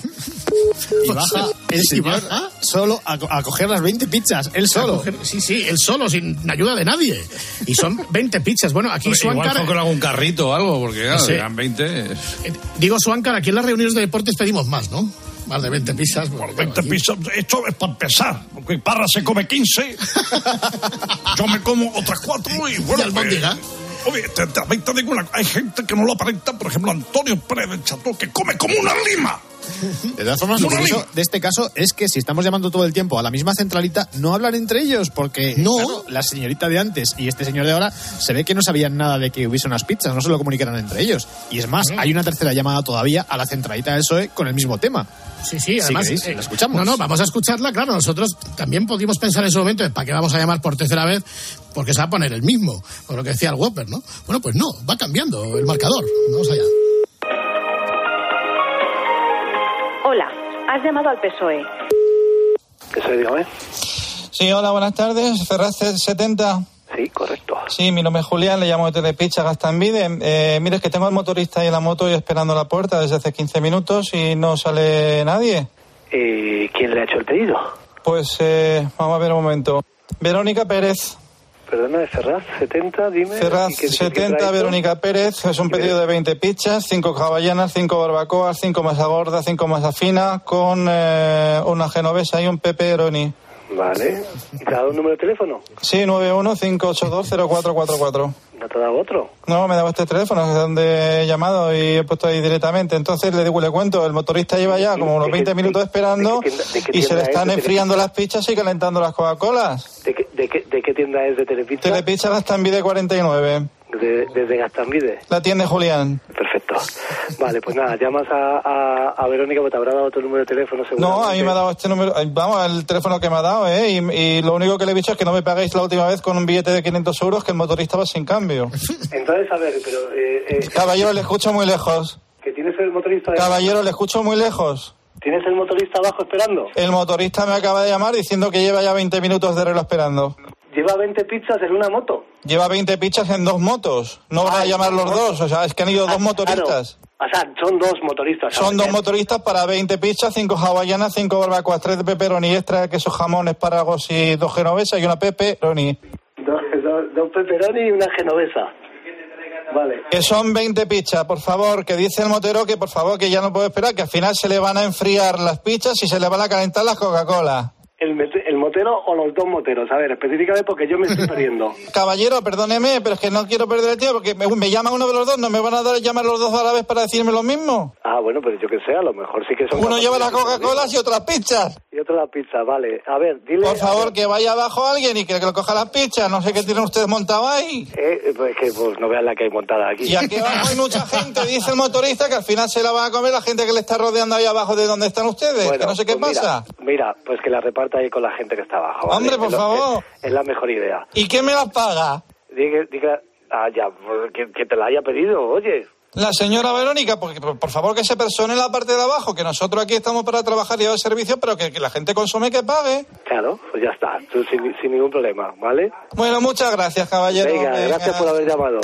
Y baja el señor solo a, co- a coger las 20 pizzas, él solo. Coger- Sí, sí, él solo, sin ayuda de nadie. Y son 20 pizzas. Bueno, aquí Igual Suancar... fue con algún carrito o algo, porque claro, Sí. eran 20. Eh, Digo, Suancar, aquí en las reuniones de deportes pedimos más, ¿no? Más de 20 pizzas. Por 20 pizzas, esto es para empezar, porque Parra se come 15, yo me como otras cuatro y bueno, ¿Y pues, Oye, te, te, te digo una- hay gente que no lo aparenta, por ejemplo, Antonio Pérez del Cható, que come como una lima. De todas formas, lo curioso de este caso es que si estamos llamando todo el tiempo a la misma centralita, no hablan entre ellos, porque claro, la señorita de antes y este señor de ahora se ve que no sabían nada de que hubiese unas pizzas, no se lo comunicaran entre ellos. Y es más, hay una tercera llamada todavía a la centralita del PSOE con el mismo tema. Sí, sí, además. queréis, eh, la escuchamos. No, no, vamos a escucharla, claro. Nosotros también pudimos pensar en ese momento, ¿para qué vamos a llamar por tercera vez? Porque se va a poner el mismo, por lo que decía el Whopper, ¿no? Bueno, pues no, va cambiando el marcador. Vamos allá. Hola, has llamado al PSOE. Eso dígame. Sí, hola, buenas tardes, Ferraz 70. Sí, correcto. Sí, mi nombre es Julián, le llamo de Telepizza Gastambide. Eh, mire, es que tengo al motorista ahí en la moto y esperando a la puerta desde hace 15 minutos y no sale nadie. Eh, ¿Quién le ha hecho el pedido? Pues eh, vamos a ver un momento. Verónica Pérez. Perdona, de Ferraz, 70, dime. Ferraz ¿Y qué- qué 70, trae Verónica Pérez. Es un pedido de 20 pizzas, 5 caballanas, 5 barbacoas, 5 masa gorda, 5 masa fina, con eh, una genovesa y un pepperoni. Vale. ¿Y te ha dado un número de teléfono? Sí, 915820444. ¿No te ha dado otro? No, me daba este teléfono, es donde he llamado y he puesto ahí directamente. Entonces le digo, le cuento, el motorista lleva ya como unos 20 minutos esperando de qué y se le están enfriando las pizzas y calentando las Coca-Colas. ¿De qué, de, qué, ¿De qué tienda es de Telepizza? Telepizza Gastambide 49. De- desde Gastambide. La tienda Julián. Perfecto. Vale, pues nada, llamas a, a, a Verónica porque te habrá dado otro número de teléfono. No, a mí me ha dado este número, vamos, el teléfono que me ha dado, ¿eh? Y, y lo único que le he dicho es que no me paguéis la última vez con un billete de 500 euros que el motorista va sin cambio. Entonces, a ver, pero... Eh, eh, Caballero, le escucho muy lejos. ¿Que tienes el motorista... de- Caballero, le escucho muy lejos. ¿Tienes el motorista abajo esperando? El motorista me acaba de llamar diciendo que lleva ya 20 minutos de reloj esperando. Lleva 20 pizzas en una moto. Lleva 20 pizzas en dos motos. No van a llamar los dos, o sea, es que han ido dos motoristas. O sea, son dos motoristas. Son dos motoristas para 20 pizzas, 5 hawaianas, 5 barbacoas, 3 de pepperoni extra, queso jamón, espárragos y dos genovesas y una pepperoni. Dos, dos pepperoni y una genovesa. Vale. Que son 20 pizzas, por favor, que dice el motero que por favor que ya no puedo esperar, que al final se le van a enfriar las pizzas y se le van a calentar las Coca-Cola. El, el motero o los dos moteros. A ver, específicamente porque yo me estoy perdiendo. Caballero, perdóneme, pero es que no quiero perder el tiempo, porque me, me llama uno de los dos, ¿no me van a dar llamar los dos a la vez para decirme lo mismo? Ah, bueno, pues yo que sé, a lo mejor sí que son... Uno lleva las Coca-Colas y otras pizzas. Y otro la pizza, vale. A ver, dile... Por favor, que vaya abajo alguien y que, que lo coja las pizzas. No sé qué tienen ustedes montado ahí. Eh, pues que pues no vean la que hay montada aquí. Y aquí abajo hay mucha gente, dice el motorista, que al final se la va a comer la gente que le está rodeando ahí abajo de donde están ustedes. que no sé qué pues pasa. Mira, mira, pues que la reparta ahí con la gente que está abajo. ¿vale? Hombre, por Es lo- favor. Es, es la mejor idea. ¿Y quién me las paga? Diga, diga ah, ya, que, que te la haya pedido, oye. La señora Verónica, porque por, por favor que se persone en la parte de abajo, que nosotros aquí estamos para trabajar y dar servicio, pero que, que la gente consume que pague. Claro, pues ya está, tú sin, sin ningún problema, ¿vale? Bueno, muchas gracias, caballero. Venga, gracias por haber llamado.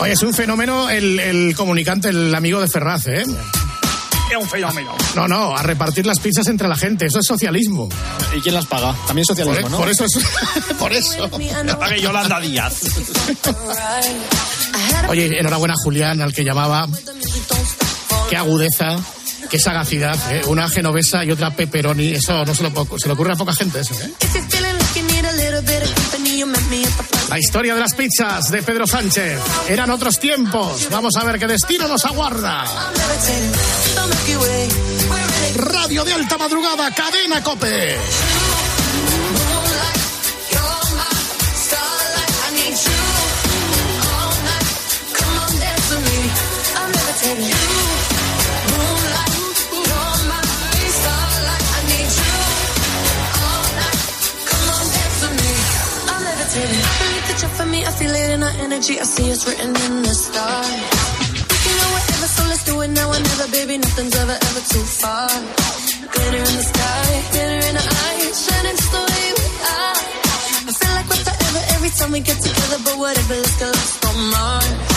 Oye, es un fenómeno el, el comunicante, el amigo de Ferraz, ¿eh? Es un fenómeno. No, no, a repartir las pizzas entre la gente, eso es socialismo. ¿Y quién las paga? También socialismo, por, ¿no? por eso es. por eso. Que pague Yolanda Díaz. Oye, enhorabuena Julián, al que llamaba. Qué agudeza, qué sagacidad, ¿eh? Una genovesa y otra pepperoni. Eso no se, lo, se le ocurre a poca gente, eso, ¿eh? La historia de las pizzas de Pedro Sánchez. Eran otros tiempos. Vamos a ver qué destino nos aguarda. Radio de alta madrugada, cadena Cope. That you're for me. I feel it in our energy. I see it's written in the stars. Can go wherever, so let's do it now or never, baby. Nothing's ever, ever too far. Glitter in the sky, glitter in the eyes, shining just the way we are. I feel like we're forever every time we get together, but whatever, let's go, let's go Mars.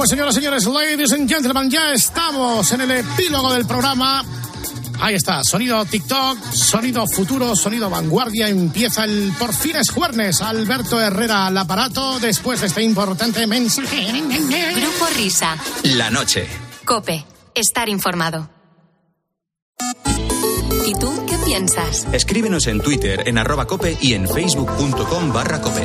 Pues señoras y señores, ladies and gentlemen, ya estamos en el epílogo del programa. Ahí está, sonido TikTok, sonido futuro, sonido vanguardia. Empieza el por fin es jueves. Alberto Herrera al aparato después de este importante mensaje. Grupo Risa. La noche. Cope. Estar informado. ¿Y tú qué piensas? Escríbenos en Twitter, en arroba cope y en facebook.com barra cope.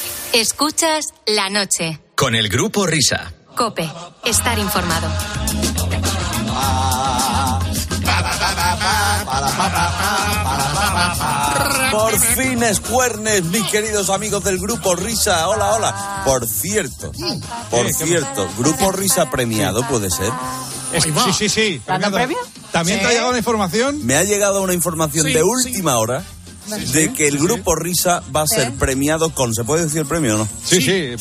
Escuchas la noche. Con el grupo Risa. Cope. Estar informado. Por fin es jueves, mis queridos amigos del Grupo Risa. Hola, hola. Por cierto, por cierto, Grupo Risa premiado puede ser. Sí, sí, sí. ¿También te ha llegado una información? Me ha llegado una información de última hora de que el Grupo Risa va a ser premiado con, ¿se puede decir el premio o no? Sí, sí,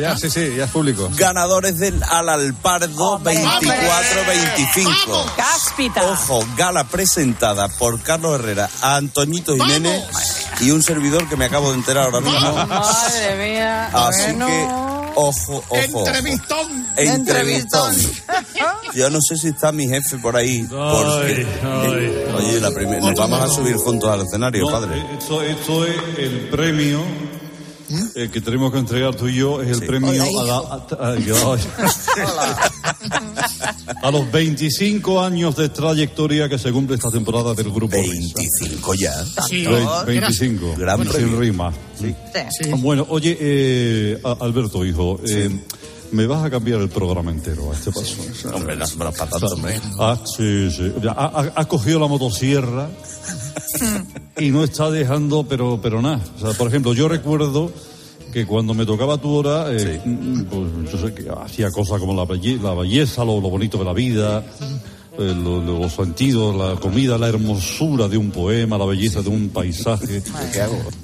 ya, sí, sí, ya es público. Ganadores del Al Alpardo 24-25. Cáspita. Ojo, gala presentada por Carlos Herrera, a Antoñito Jiménez y un servidor que me acabo de enterar ahora mismo. Madre mía. Así bueno. que, ojo, ojo. Entrevistón. Entrevistón. Yo no sé si está mi jefe por ahí. porque- Oye, la primer- nos vamos a subir juntos al escenario, No, padre. eh, Esto, esto es el premio eh, que tenemos que entregar tú y yo, es el premio a, la- a- a- a los 25 años de trayectoria que se cumple esta temporada del grupo 25 ya. Sí. 25. Gran Sin premio. rima. Bueno, oye, eh, Alberto, hijo, eh, me vas a cambiar el programa entero a este paso. Hombre, las tanto, hombre. Ah, sí, sí. Ya, Ha, ha- ha cogido la motosierra y no está dejando, pero, pero nada. O sea, por ejemplo, yo recuerdo que cuando me tocaba tu hora, eh, pues, yo sé que hacía cosas como la, belle- la belleza, lo, lo bonito de la vida, eh, lo- lo- los sentidos, la comida, la hermosura de un poema, la belleza de un paisaje.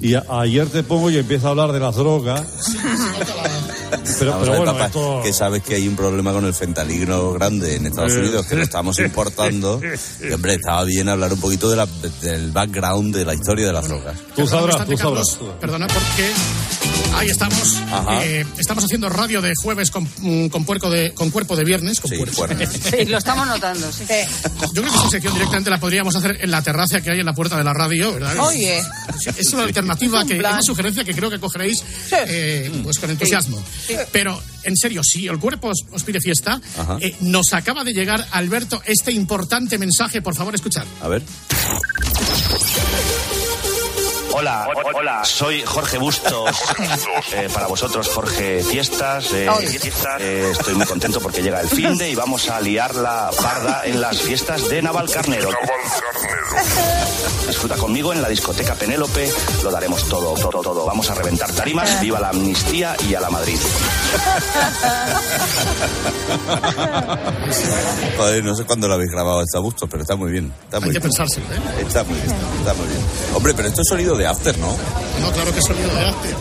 Y a- ayer te pongo y empieza a hablar de las drogas. Pero, Vamos pero a ver, bueno, papá, esto- que sabes que hay un problema con el fentanilo grande en Estados Eh. Unidos, que lo estamos importando. Y, hombre, estaba bien hablar un poquito de la- del background, de la historia de las drogas. Tú sabrás, tú sabrás. Perdona, porque Ahí estamos. Ajá. Eh, estamos haciendo radio de jueves con, mm, con, puerco de, con cuerpo de viernes. Con puerco. Sí, lo estamos notando, sí. Yo creo que esa sección directamente la podríamos hacer en la terraza que hay en la puerta de la radio, ¿verdad? Oye. Es una alternativa, que, una sugerencia que creo que cogeréis eh, pues con entusiasmo. Pero, en serio, si el cuerpo os, os pide fiesta, eh, nos acaba de llegar, Alberto, este importante mensaje. Por favor, escuchad. A ver. Hola, ho- hola, soy Jorge Bustos. Eh, para vosotros, Jorge Fiestas. eh, fiestas. Eh, estoy muy contento porque llega el fin de y vamos a liar la parda en las fiestas de Navalcarnero. Disfruta conmigo en la discoteca Penélope, lo daremos todo, todo, todo. Vamos a reventar tarimas, viva la amnistía y a la Madrid. Joder, no sé cuándo lo habéis grabado este gusto, pero está muy bien. Está muy Hay que bien. pensárselo, ¿eh? Está muy bien, está muy bien. Hombre, pero esto es sonido de after, ¿no? No, claro que es sonido de arte.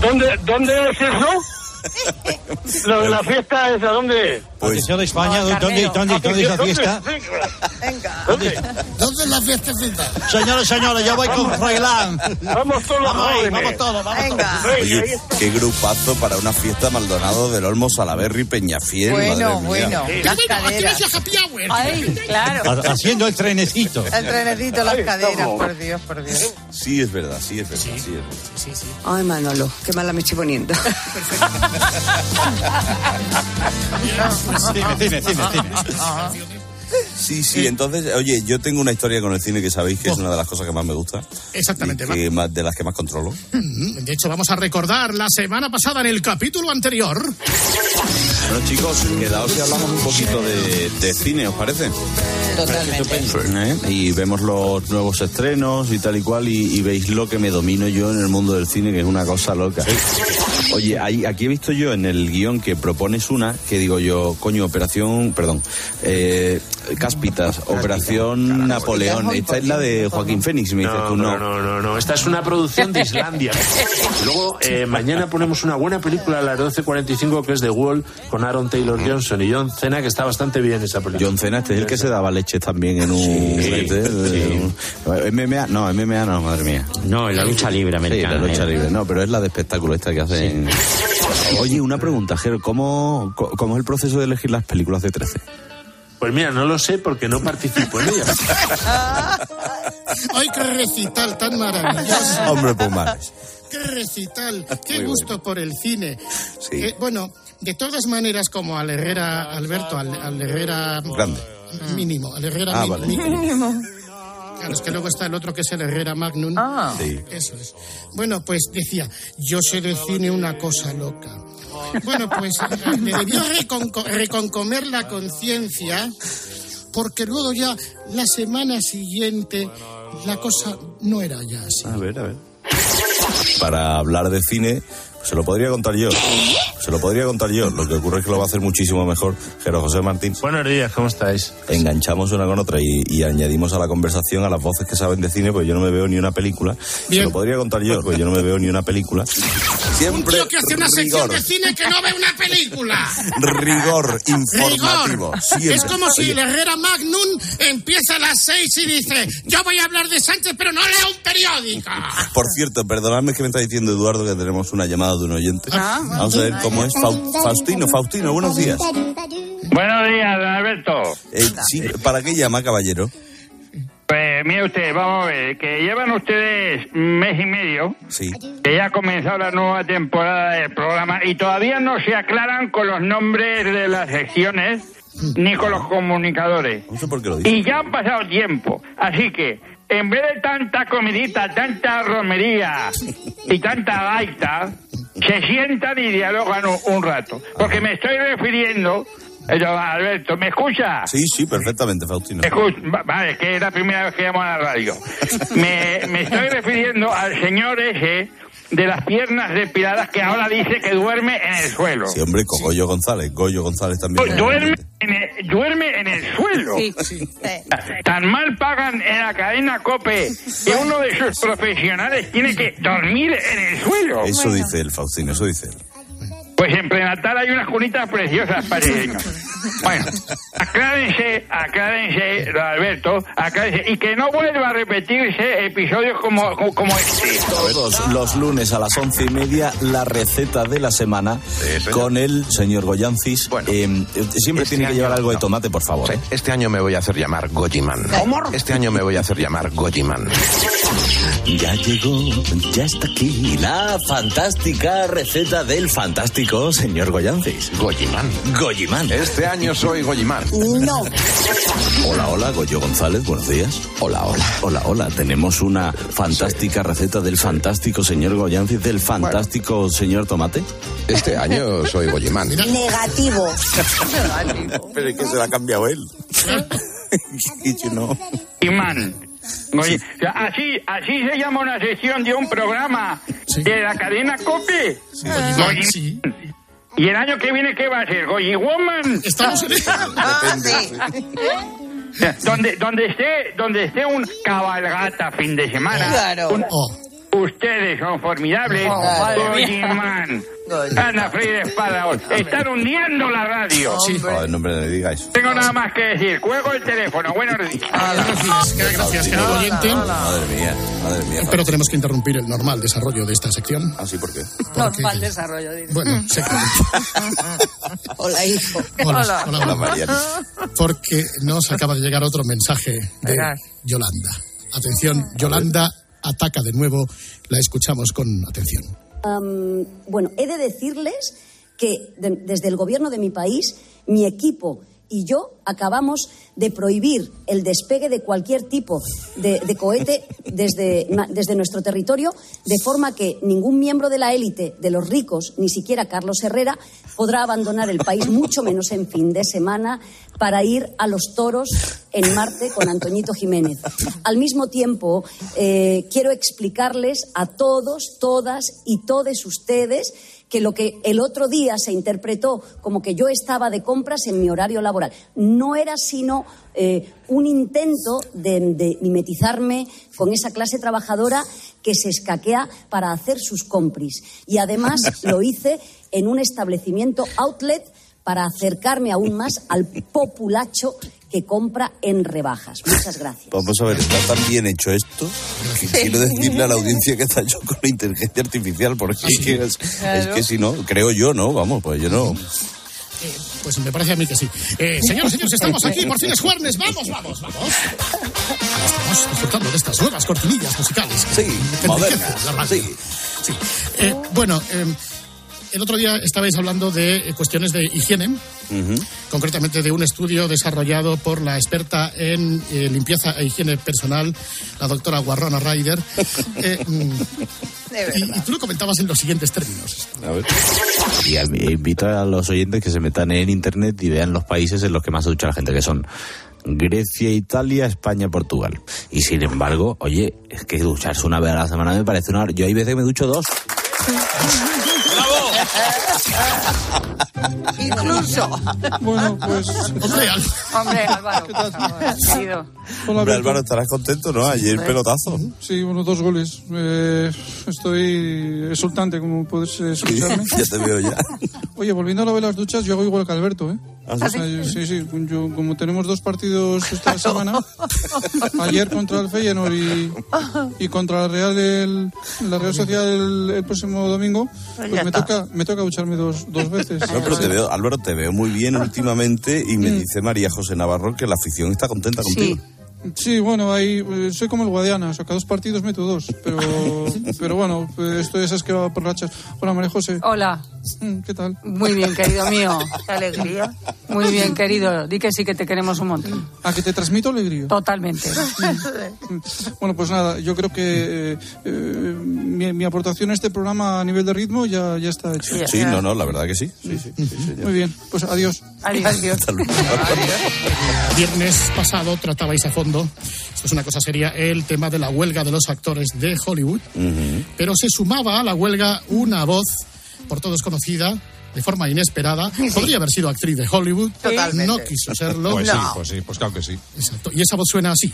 ¿Dónde, ¿Dónde es eso? Lo de la fiesta es a dónde? Pues, Atención de España, ¿dónde, dónde, dónde es la fiesta? ¿Dónde es la fiestecita? Señores, señores, yo voy con Froilán. Vamos todos los Vamos ahí, jóvenes. vamos todos, vamos Venga. todos. Oye, qué grupazo para una fiesta Maldonado del Olmo, Salaberry, Peñafiel. Bueno, madre mía. bueno. Las Aquí caderas. happy hour. Ay, claro. Ha- Haciendo el trenecito. El trenecito, las Ahí caderas, por Dios, por Dios. Sí, es verdad, sí, es verdad, sí, es verdad. Sí, sí. Ay, Manolo, qué mala me estoy poniendo. Cine, cine, cine, cine. Sí, sí, entonces, oye, yo tengo una historia con el cine que sabéis que es una de las cosas que más me gusta. Exactamente. y que más, de las que más controlo. De hecho, vamos a recordar la semana pasada en el capítulo anterior. Bueno, chicos, quedaos y hablamos un poquito de, de cine, ¿os parece? Totalmente. ¿Eh? Y vemos los nuevos estrenos y tal y cual, y, y veis lo que me domino yo en el mundo del cine, que es una cosa loca. Oye, ahí, aquí he visto yo en el guion que propones una, que digo yo, coño, operación, perdón, eh, Cáspitas, operación Napoleón. Esta es la de Joaquín Fénix, me dices No, tú no. no, no, no, no. Esta es una producción de Islandia. Luego, eh, mañana ponemos una buena película a las 12.45 que es The Wall con Aaron Taylor Johnson y John Cena, que está bastante bien esa película. John Cena, este es el que se daba leches también en un... este, eh, un- MMA, no, MMA no, madre mía. No, en la lucha libre americana. Sí, la lucha ¿eh? libre. No, pero es la de espectáculo esta que hacen. Oye, una pregunta, Jero. ¿Cómo, co- ¿Cómo es el proceso de elegir las películas de 13? Pues mira, no lo sé porque no participo en ella. ¡Ay, qué recital tan maravilloso! Hombre, pues más. ¡Qué recital! ¡Qué Muy gusto por el cine! Sí. Eh, bueno, de todas maneras, como al Herrera, Alberto, al, al Herrera Grande. mínimo, al Herrera Ah, vale. mínimo. Claro, es que luego está el otro que es el Herrera Magnum. Sí. Eso es. Bueno, pues decía, yo sé de cine una cosa loca. Bueno, pues me debió reconco- reconcomer la conciencia porque luego ya la semana siguiente la cosa no era ya así. A ver, a ver. Para hablar de cine, se lo podría contar yo. Se lo podría contar yo. Lo que ocurre es que lo va a hacer muchísimo mejor Jero José Martín. Buenos días, ¿cómo estáis? Enganchamos una con otra y, y añadimos a la conversación a las voces que saben de cine, pues yo no me veo ni una película. Se lo podría contar yo, pues yo no me veo ni una película. Un Siempre tío que hace una sección rigor, de cine que no ve una película. rigor informativo. Rigor. Siempre. Es como si el Herrera Magnum empieza a las seis y dice, yo voy a hablar de Sánchez, pero no leo un periódico. Por cierto, perdonadme que me está diciendo Eduardo que tenemos una llamada de un oyente. Vamos a ver cómo es. Fau- Faustino, Faustino, buenos días. Buenos días, don Alberto. Eh, sí, ¿Para qué llama, caballero? Pues mire usted, vamos a ver, que llevan ustedes un mes y medio, Sí. que ya ha comenzado la nueva temporada del programa y todavía no se aclaran con los nombres de las secciones ni con los comunicadores. No sé por qué lo dice. Y ya ha pasado tiempo, así que en vez de tanta comidita, tanta romería y tanta gaita, se sientan y dialogan un, un rato. Porque me estoy refiriendo, eh, Alberto, ¿me escucha? Sí, sí, perfectamente, Faustino. Vale, es que es la primera vez que llamo a la radio. Me, me estoy refiriendo al señor ese de las piernas depiladas que ahora dice que duerme en el suelo. Sí, hombre, con Goyo González. Goyo González también. Duerme en el, duerme en el suelo. Tan mal pagan en la cadena COPE que uno de sus profesionales tiene que dormir en el suelo. Eso dice el Faustino, eso dice él. Pues en prenatal hay unas cunitas preciosas, pareños. Bueno, aclárense, aclárense, Alberto, aclárense, y que no vuelva a repetirse episodios como, como, como este. Todos los lunes a las once y media, la receta de la semana con el señor Goyancis. Eh, siempre Este tiene que año llevar algo de tomate, por favor. ¿eh? Este año me voy a hacer llamar Gojiman. Este año me voy a hacer llamar Gojiman. Ya llegó, ya está aquí la fantástica receta del fantástico señor Goyancis. Gojiman. Goyiman. Este año soy Gojiman. No. Hola, hola, Goyo González, buenos días. Hola, hola. Hola, hola, tenemos una fantástica receta del fantástico señor Goyancis, del fantástico señor Tomate. Este año soy Gojiman. Negativo. Pero es que se la ha cambiado él. Y yo no. Imán. Oye, o sea, así, así se llama una sesión de un programa de la cadena COPE. Goyi- ¿Y el año que viene qué va a ser? ¿Goyi Woman? Estamos en donde, donde esté, donde esté un cabalgata fin de semana. Claro. Un- Oh. Ustedes son formidables. Oh, mía. Goyiman. Ana Freire Espada. Están hundiendo la radio. Joder, no me digáis. Tengo nada más que decir. Cuelgo el teléfono. Buenos días. Gracias, gracias, querido oyente. Madre mía, madre mía. Pero tenemos que interrumpir el normal desarrollo de esta sección. ¿Ah, sí? ¿Por qué? Normal desarrollo. dice. Bueno, sé Hola, hijo. Hola, hola, hola. Mariana. Porque nos acaba de llegar otro mensaje de. Yolanda. Atención, Yolanda ataca de nuevo. La escuchamos con atención. Bueno, he de decirles que de- desde el gobierno de mi país, mi equipo y yo acabamos de prohibir el despegue de cualquier tipo de, cohete desde, desde nuestro territorio, de forma que ningún miembro de la élite, de los ricos, ni siquiera Carlos Herrera, podrá abandonar el país, mucho menos en fin de semana, para ir a los toros en Marte con Antoñito Jiménez. Al mismo tiempo, eh, quiero explicarles a todos, todas y todes ustedes que lo que el otro día se interpretó como que yo estaba de compras en mi horario laboral no era sino eh, un intento de, de mimetizarme con esa clase trabajadora que se escaquea para hacer sus compris. Y además lo hice en un establecimiento outlet para acercarme aún más al populacho que compra en rebajas. Muchas gracias. Vamos a ver, está tan bien hecho esto que quiero decirle a la audiencia que está hecho con la inteligencia artificial, porque es, que es- es que si no, creo yo, ¿no? Vamos, pues yo no. Pues me parece a mí que sí. Eh, señoras y señores, estamos aquí, por fin es jueves. Vamos, vamos, vamos. Ahora estamos disfrutando de estas nuevas cortinillas musicales. Sí, modernas, radio. Sí. Eh, bueno, eh, el otro día estabais hablando de eh, cuestiones de higiene, concretamente de un estudio desarrollado por la experta en eh, limpieza e higiene personal, la doctora Guarrona Ryder. Eh, mm, y, y tú lo comentabas en los siguientes términos. A ver. Y a- invito a los oyentes que se metan en internet y vean los países en los que más se ducha la gente, que son Grecia, Italia, España, Portugal. Y sin embargo, oye, es que ducharse una vez a la semana me parece una... Yo hay veces que me ducho dos. Incluso. Bueno, pues. Hombre, Hombre, Álvaro. querido. Hola, Hombre. Álvaro, estarás contento, ¿no? Ayer pelotazo. Sí, bueno, dos goles. Eh, estoy exultante, como puedes escucharme. ya te veo ya. Oye, volviendo a lo de las duchas, yo hago igual que Alberto, ¿eh? ¿Ah, sí? O sea, yo- sí, sí. Yo, como tenemos dos partidos esta semana, ayer contra el Feyenoord y, y contra la Real, del- la Real Social el, el próximo domingo, Ya pues me toca, me toca ducharme dos, dos veces. No, pero te veo, Álvaro, te veo muy bien últimamente y Mm. me dice María José Navarro que la afición está contenta contigo. Sí, bueno, ahí, eh, soy como el Guadiana, o sea, cada dos partidos meto dos. Pero, pero bueno, pues esto es, es que va por rachas. Hola, María José. Hola. Mm, ¿Qué tal? Muy bien, querido mío. Qué alegría. Muy bien, querido. Di que sí que te queremos un montón. ¿A que te transmito alegría? Totalmente. Bueno, pues nada, yo creo que eh, eh, mi, mi aportación a este programa a nivel de ritmo ya, ya está hecha. Sí, no, no, la verdad que sí. Sí, sí, sí, señor. Muy bien, pues adiós. Adiós. Viernes pasado tratabais a fondo, esto es una cosa seria, el tema de la huelga de los actores de Hollywood, pero se sumaba a la huelga una voz por todos conocida, de forma inesperada. Podría haber sido actriz de Hollywood, Totalmente. no quiso serlo. Pues sí, pues sí, pues claro que sí. Exacto. Y esa voz suena así.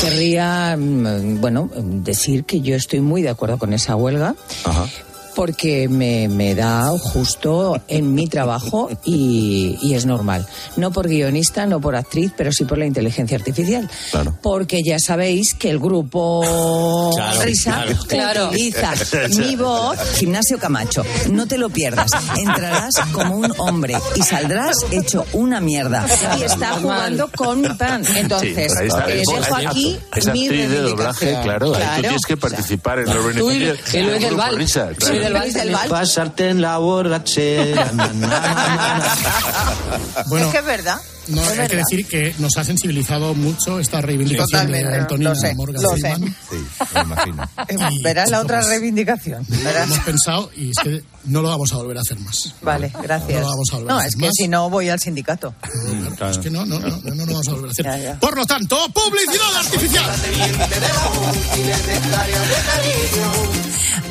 Querría, mm, bueno, decir que yo estoy muy de acuerdo con esa huelga. Ajá. Porque me, me da justo en mi trabajo y, y es normal. No por guionista, no por actriz, pero sí por la inteligencia artificial. Porque ya sabéis que el grupo Claro, Risa claro. utiliza mi voz. Gimnasio Camacho, no te lo pierdas. Entrarás como un hombre y saldrás hecho una mierda. Y está jugando con mi pan. Entonces, Sí, está. eh, Es- dejo es- aquí es mi actriz de doblaje, claro. ahí Claro. Tú tienes que participar en los Tú y- beneficios. y Luis del del grupo Val. Risa, Luis claro. del Val también. Pasarte en la borrachera. na, na, na, na. Bueno, es que es verdad. No, es hay que decir que nos ha sensibilizado mucho esta reivindicación Totalmente, de Antonio lo sé, Morgan lo sé. Freeman. me imagino. Y Verás la otra reivindicación. Lo hemos pensado y es que no lo vamos a volver a hacer más. Vale, gracias. No lo vamos a volver No, a hacer es que más. si no voy al sindicato. Es que no, no, no, no, no lo vamos a volver a hacer. Por lo tanto, publicidad artificial.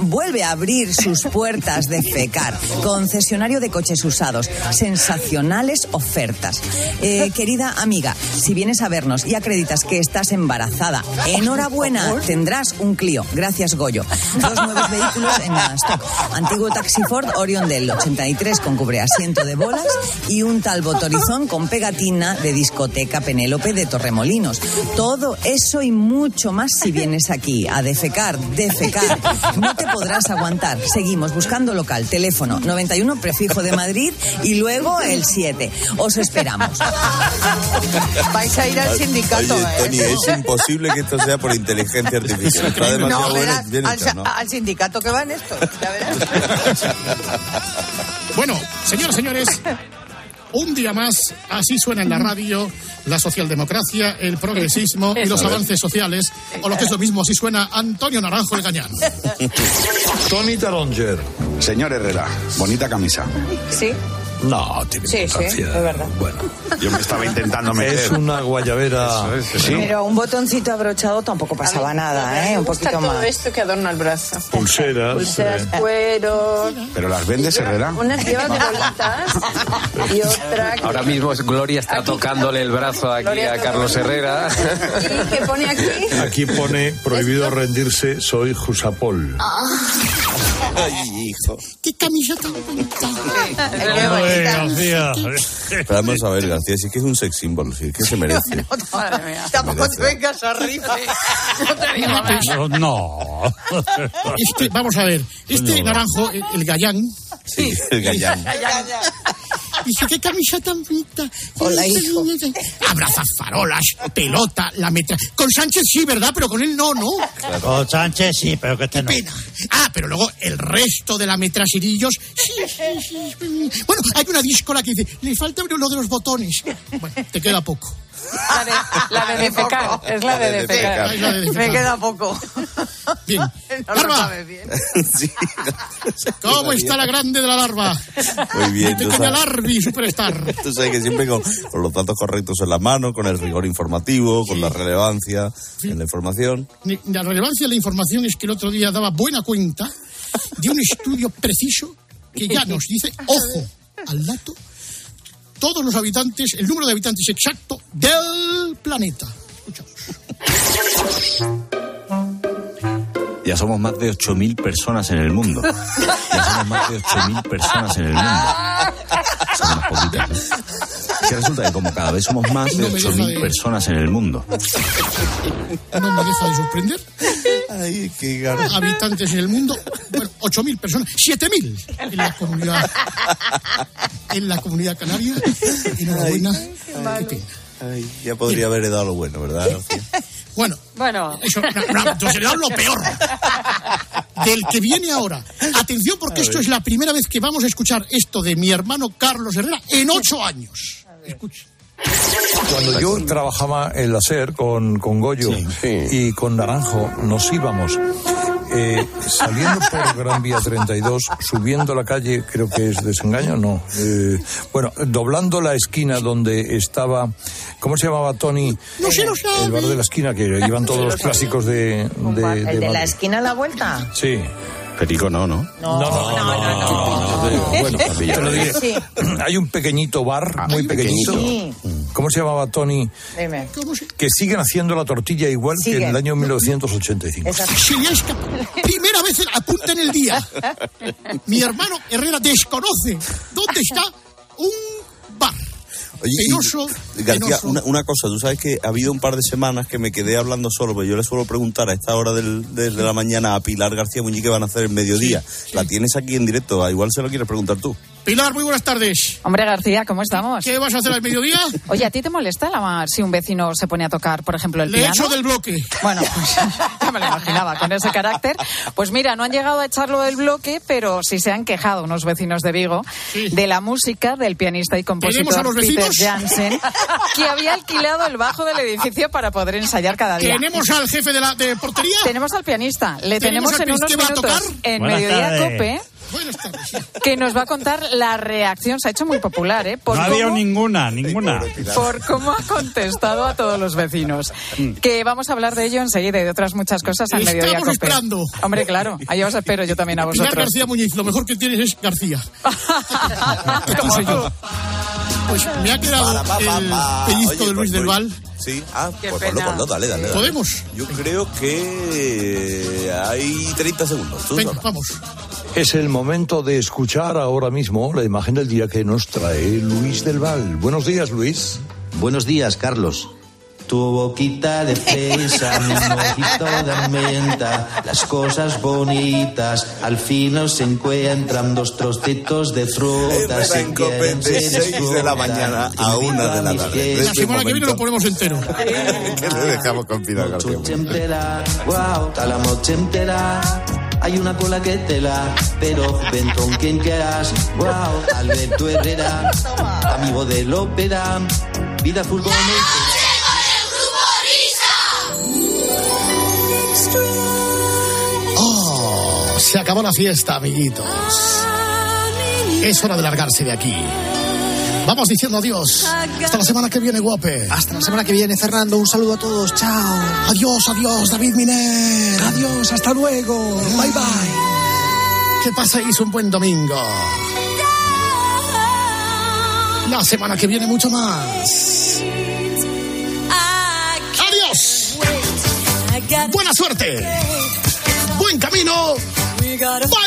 Vuelve a abrir sus puertas de FECAR, concesionario de coches usados. Sensacionales ofertas. Eh, querida amiga, si vienes a vernos y acreditas que estás embarazada, enhorabuena, tendrás un Clio. Gracias, Goyo. Dos nuevos vehículos en stock. Antiguo taxi Ford Orion del 83 con cubreasiento de bolas y un Talbot Horizon con pegatina de discoteca Penélope de Torremolinos. Todo eso y mucho más si vienes aquí a defecar, defecar. No te podrás aguantar. Seguimos buscando local, teléfono 91 prefijo de Madrid y luego el 7. Os esperamos. Vais a ir al sindicato, Oye, ¿eh? Tony, es imposible que esto sea por inteligencia artificial. Está demasiado No, bueno, verás, bien al, hecho, ¿no? al sindicato que va en esto. Ya verás. Bueno, señoras, señores, un día más, así suena en la radio la socialdemocracia, el progresismo y los avances sociales, o lo que es lo mismo, así suena Antonio Naranjo el Gañán. Tony Taronger. Señor Herrera, bonita camisa. Sí. No, tiene Sí, sí, importancia. es verdad. Bueno, yo me estaba intentando meter. Es una guayabera. sí. Pero un botoncito abrochado tampoco pasaba nada, ¿eh? Un poquito todo más. esto que adorna el brazo. Pulseras. Pulseras, eh. cueros. Pero las vendes, Herrera. Unas llevas de bolitas y otra que, Ahora mismo es Gloria está tocándole el brazo aquí Gloria a Carlos Herrera. ¿Y qué pone aquí? Aquí pone prohibido rendirse, soy Jusapol. Ay, hijo. ¡Qué camisa tan bonita! Ay, García. Pero vamos a ver, García, sí que es un sex symbol, sí que se merece. Tampoco Merece. te vengas arriba. No, no. Este, vamos a ver, este No. naranjo, el, el Gallán, Sí, el gallán. Dice, qué camisa tan bonita. Hola, hijo. Abraza farolas, pelota, la metra. Con Sánchez sí, ¿verdad? Pero con él no, ¿no? Con Sánchez sí, pero que este no. Pena. Ah, pero luego el resto de la metrasirillos. Sí, sí, sí. sí. Bueno, hay una díscola que dice, le falta lo de los botones. Bueno, te queda poco. La de, la de defecar, es la de de defecar. Me queda poco. Bien. No lo Larva, sabe bien. Sí. ¿cómo está la grande de la larva? Muy bien, tú sabes, Larvi, superstar. tú sabes que siempre con, con los datos correctos en la mano, con el rigor informativo, con la relevancia en la información. La relevancia de la información es que el otro día daba buena cuenta de un estudio preciso que ya nos dice, ojo al dato, todos los habitantes, el número de habitantes exacto del planeta. Ya somos más de 8.000 personas en el mundo. Ya somos más de 8.000 personas en el mundo. Son unas poquitas. Es que resulta que como cada vez somos más de No me deja 8.000 de- personas en el mundo. No me deja de sorprender. Ay, qué Habitantes en el mundo, bueno, 8.000 personas, 7.000 en la comunidad, en la comunidad canaria. Enhorabuena. Qué. Ay, ya podría haber dado lo bueno, ¿verdad? Bueno, Bueno, Eso, no, no, entonces le lo peor. Del que viene ahora. Atención, porque esto es la primera vez que vamos a escuchar esto de mi hermano Carlos Herrera en ocho años. Escuche. Cuando yo trabajaba en la SER con, con Goyo y con Naranjo, nos íbamos eh, saliendo por Gran Vía 32, subiendo la calle, creo que es desengaño, no. eh, bueno, doblando la esquina donde estaba, ¿cómo se llamaba Tony? No se lo sabe. El bar de la esquina, que iban todos los clásicos de, de, ¿El de la Madrid. esquina a la vuelta? Sí. Perico no, ¿no? No, no, no. no, Bueno, te lo diré. Sí. Hay un pequeñito bar, muy pequeñito. Sí. ¿cómo se llamaba Tony? Dime. Que siguen haciendo la tortilla igual que en el año 1985. Si es que primera vez apunta en el día. Mi hermano Herrera desconoce dónde está un bar. Oye, y- García, penoso. una, una cosa, tú sabes que ha habido un par de semanas que me quedé hablando solo, pero yo le suelo preguntar a esta hora del- de, de la mañana a Pilar García Muñiz qué van a hacer el mediodía. La tienes aquí en directo, a igual se lo quieres preguntar tú. Pilar, muy buenas tardes. Hombre García, ¿cómo estamos? ¿Qué vas a hacer al mediodía? Oye, ¿a ti te molesta la- si un vecino se pone a tocar, por ejemplo, el Le piano? echo del bloque. Bueno, pues ya me lo imaginaba con ese carácter. Pues mira, no han llegado a echarlo del bloque, pero sí se han quejado unos vecinos de Vigo de la música del pianista y ¿Tenemos a compositor los Peter? Jansen, que había alquilado el bajo del edificio para poder ensayar cada día. ¿Tenemos al jefe de la de portería? Tenemos al pianista. Le ¿Tenemos en unos minutos tocar? en Buenas Mediodía tardes. Cope Buenas tardes. que nos va a contar la reacción. Se ha hecho muy popular, ¿eh? Por no había cómo- ninguna, ninguna. por cómo ha contestado a todos los vecinos. Que vamos a hablar de ello enseguida y de otras muchas cosas al Estamos mediodía. Cope. esperando. Hombre, claro, ahí os espero yo también a Pilar vosotros. García Muñiz, lo mejor que tienes es García. Como tú. Pues me ha quedado el pellizco de Luis del Val. Sí, ah, Qué pues ponlo, ponlo, dale, dale, dale. ¿Podemos? Yo creo que hay 30 segundos. Tú Venga, sola. vamos. Es el momento de escuchar ahora mismo la imagen del día que nos trae Luis del Val. Buenos días, Luis. Buenos días, Carlos. Tu boquita de fresa, mi mojito de menta, las cosas bonitas al fin nos encuentran dos trocitos de fruta. Es verdad, en Cope, de de la mañana a una de la tarde. La semana que viene lo ponemos entero. que le dejamos con Pilar García Muñiz. entera, wow, la noche entera. Hay una cola que tela, pero ven con quien quieras. Wow, Alberto Herrera, amigo del ópera, vida fútbol. Oh, se acabó la fiesta, amiguitos. Es hora de largarse de aquí. Vamos diciendo adiós. Hasta la semana que viene, guape. Hasta la semana que viene, Fernando. Un saludo a todos. Chao. Adiós, adiós, David Miner. Adiós, hasta luego. Bye, bye. Que paséis un buen domingo. La semana que viene, mucho más. Adiós. Buena suerte. Buen camino. Bye.